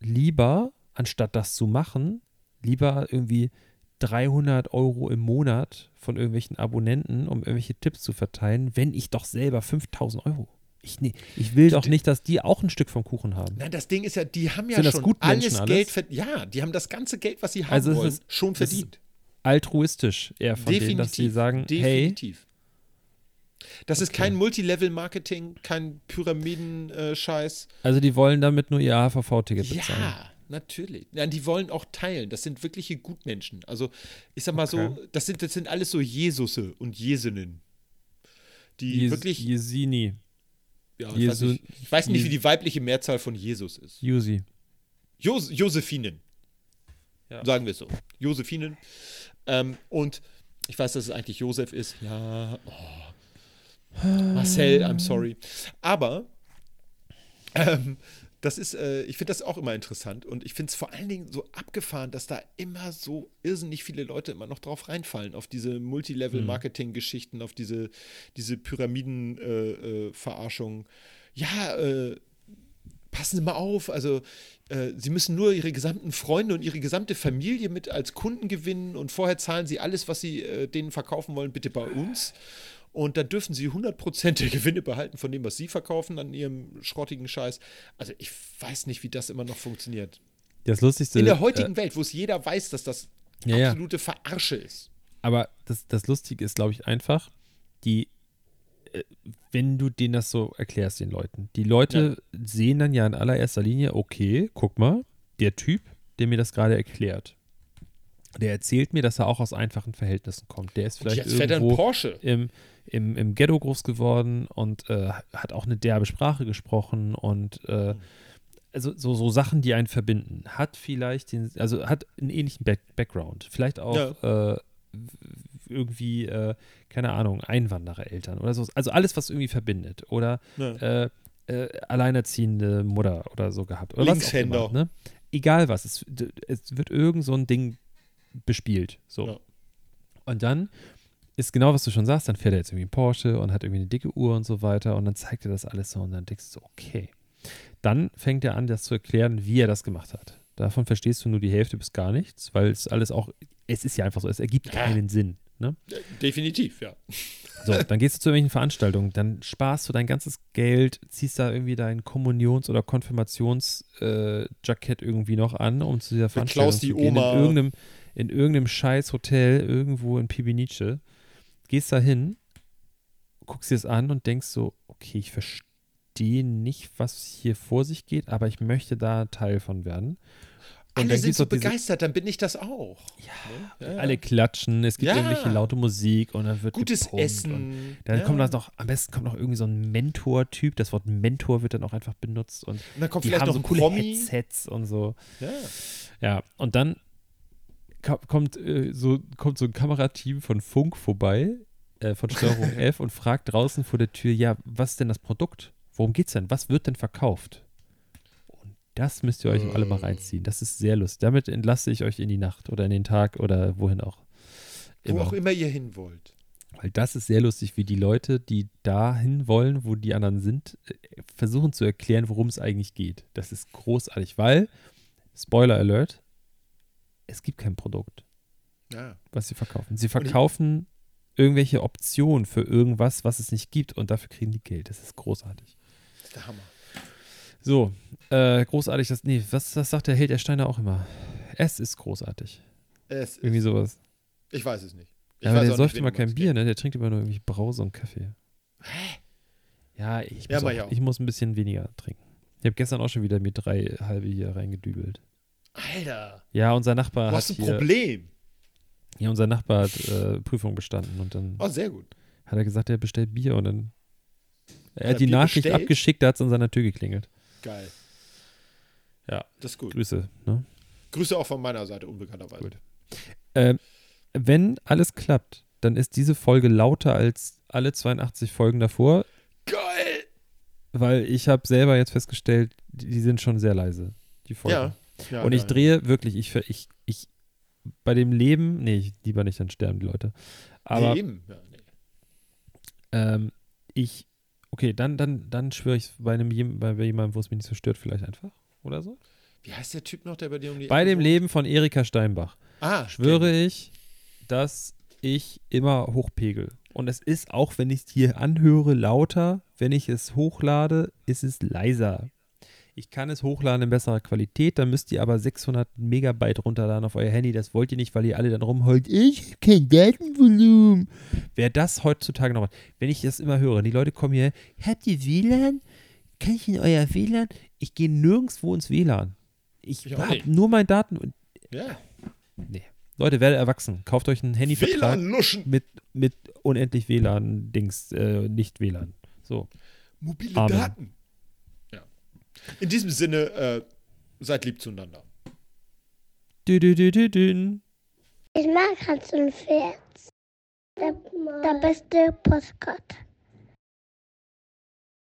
lieber, anstatt das zu machen, lieber irgendwie 300 Euro im Monat von irgendwelchen Abonnenten, um irgendwelche Tipps zu verteilen, wenn ich doch selber 5000 Euro. Ich, nee, ich will doch nicht, dass die auch ein Stück vom Kuchen haben. Nein, das Ding ist ja, die haben ja Sind schon alles alles? Geld verdient. Ja, die haben das ganze Geld, was sie haben Also wollen, ist- schon verdient. Altruistisch eher von denen, dass sie sagen, hey, definitiv. Das ist kein Multilevel-Marketing, kein Pyramiden-Scheiß. also die wollen damit nur ihr HVV-Ticket bezahlen. Ja, natürlich. Nein, die wollen auch teilen. Das sind wirkliche Gutmenschen. Also, ich sag mal so, Okay. das sind, das sind alles so Jesusse und Jesinnen. Die Jes- wirklich. Jesini, ja, ich, weiß Jesu- nicht, ich weiß nicht, wie die weibliche Mehrzahl von Jesus ist. Jusi. Jos Josephinen. Ja. Sagen wir es so. Josephinen. Ähm, und ich weiß, dass es eigentlich Josef ist. Ja. Oh. Marcel, I'm sorry. Aber ähm, das ist, äh, ich finde das auch immer interessant und ich finde es vor allen Dingen so abgefahren, dass da immer so irrsinnig viele Leute immer noch drauf reinfallen, auf diese Multilevel-Marketing-Geschichten, auf diese, diese Pyramiden-Verarschung. ja, äh, passen Sie mal auf, also äh, Sie müssen nur Ihre gesamten Freunde und Ihre gesamte Familie mit als Kunden gewinnen und vorher zahlen Sie alles, was Sie äh, denen verkaufen wollen, bitte bei uns. Und dann dürfen Sie 100% der Gewinne behalten von dem, was Sie verkaufen an Ihrem schrottigen Scheiß. Also ich weiß nicht, wie das immer noch funktioniert. Das Lustigste. In der heutigen Welt, wo es jeder weiß, dass das Äh, Ja, absolute Verarsche ist. Aber das, das Lustige ist, glaube ich, einfach, die, äh, wenn du denen das so erklärst, den Leuten, die Leute sehen dann ja in allererster Linie, okay, guck mal, der Typ, der mir das gerade erklärt, der erzählt mir, dass er auch aus einfachen Verhältnissen kommt. Der ist vielleicht jetzt irgendwo im, im, im Ghetto groß geworden und äh, hat auch eine derbe Sprache gesprochen und äh, also so, so Sachen, die einen verbinden. Hat vielleicht den, also hat einen ähnlichen Back Background. Vielleicht auch äh, irgendwie, äh, keine Ahnung, Einwanderereltern oder so. Also alles, was irgendwie verbindet. Oder Ja. äh, äh, alleinerziehende Mutter oder so gehabt. Oder was Linkshänder. immer, ne? Egal was, es, es wird irgend so ein Ding bespielt. So. Ja. Und dann ist genau, was du schon sagst, dann fährt er jetzt irgendwie einen Porsche und hat irgendwie eine dicke Uhr und so weiter und dann zeigt er das alles so und dann denkst du so, okay. Dann fängt er an, das zu erklären, wie er das gemacht hat. Davon verstehst du nur die Hälfte bis gar nichts, weil es alles auch, es ist ja einfach so, es ergibt keinen Sinn. Ne? Definitiv, ja. So, dann gehst du zu irgendwelchen Veranstaltungen, dann sparst du dein ganzes Geld, ziehst da irgendwie dein Kommunions- oder Konfirmationsjackett irgendwie noch an, um zu dieser Veranstaltung Beklaust die zu gehen. Oma. In irgendeinem, in irgendeinem scheiß Hotel irgendwo in Pibinice. Gehst da hin, guckst dir das an und denkst so, okay, ich verstehe nicht, was hier vor sich geht, aber ich möchte da Teil von werden. Und Alle sind so begeistert, dann bin ich das auch. Ja, ja. Alle klatschen, es gibt Ja. irgendwelche laute Musik und dann wird Gutes Essen. dann kommt das noch, am besten kommt noch irgendwie so ein Mentor-Typ. Das Wort Mentor wird dann auch einfach benutzt und Und dann kommt die vielleicht haben noch so coole Promi. Headsets und so. Ja. Ja, und dann ko- kommt, äh, so, kommt so ein Kamerateam von Funk vorbei, äh, von Steuerung F und fragt draußen vor der Tür, ja, was ist denn das Produkt? Worum geht's denn? Was wird denn verkauft? Das müsst ihr euch alle mal reinziehen. Das ist sehr lustig. Damit entlasse ich euch in die Nacht oder in den Tag oder wohin auch. Wo auch immer ihr hin wollt. Weil das ist sehr lustig, wie die Leute, die dahin wollen, wo die anderen sind, äh, versuchen zu erklären, worum es eigentlich geht. Das ist großartig, weil, Spoiler Alert, es gibt kein Produkt, Ja. was sie verkaufen. Sie verkaufen irgendwelche Optionen für irgendwas, was es nicht gibt und dafür kriegen die Geld. Das ist großartig. Das ist der Hammer. So, äh, großartig, das, nee, was, was sagt der Held der Steiner auch immer? Es ist großartig. Es Irgendwie ist, sowas. ich weiß es nicht. Ich Ja, aber der säuft immer kein. Bier, ne? Der trinkt immer nur irgendwie Brause und Kaffee. Ja, ich Ja, muss, mach auch, ich auch. ich muss ein bisschen weniger trinken. Ich habe gestern auch schon wieder mir drei halbe hier reingedübelt. Alter, Ja, unser Nachbar du hat hast ein Problem. Ja, unser Nachbar hat äh, Prüfung bestanden und dann Oh, sehr gut. hat er gesagt, er bestellt Bier und dann. Er er hat die Bier Nachricht bestellt? abgeschickt, da hat es an seiner Tür geklingelt. Geil. Ja. Das ist gut. Grüße. Ne? Grüße auch von meiner Seite, unbekannterweise. Gut. Ähm, wenn alles klappt, dann ist diese Folge lauter als alle 82 Folgen davor, Geil! weil ich habe selber jetzt festgestellt, die, die sind schon sehr leise, die Folgen. Ja. ja Und ich ja, drehe wirklich, ich, ich, ich, bei dem Leben, nee, ich, lieber nicht, dann sterben die Leute. Aber nee, eben. Ja, nee. ähm, ich, okay, dann, dann, dann schwöre ich bei, einem, bei jemandem, wo es mich nicht so stört, vielleicht einfach oder so. Wie heißt der Typ noch, der bei dir um die Bei dem? Leben von Erika Steinbach Ah, schwöre ich, dass ich immer hochpegel. Und es ist auch, wenn ich es hier anhöre, lauter. Wenn ich es hochlade, ist es leiser. Ich kann es hochladen in besserer Qualität, dann müsst ihr aber 600 Megabyte runterladen auf euer Handy. Das wollt ihr nicht, weil ihr alle dann rumheult. Ich habe kein Datenvolumen. Wer das heutzutage noch macht, wenn ich das immer höre, die Leute kommen hier, habt ihr WLAN? Kann ich in euer WLAN? Ich gehe nirgendwo ins WLAN. Ich, Ich habe nur mein Daten. Ja. Nee. Leute, werdet erwachsen. Kauft euch einen Handyvertrag mit, mit unendlich WLAN-Dings, äh, nicht WLAN. So. Mobile Amen. Daten. In diesem Sinne, äh, seid lieb zueinander. Ich mag Hans und Pferd. Der, der beste Postkarte.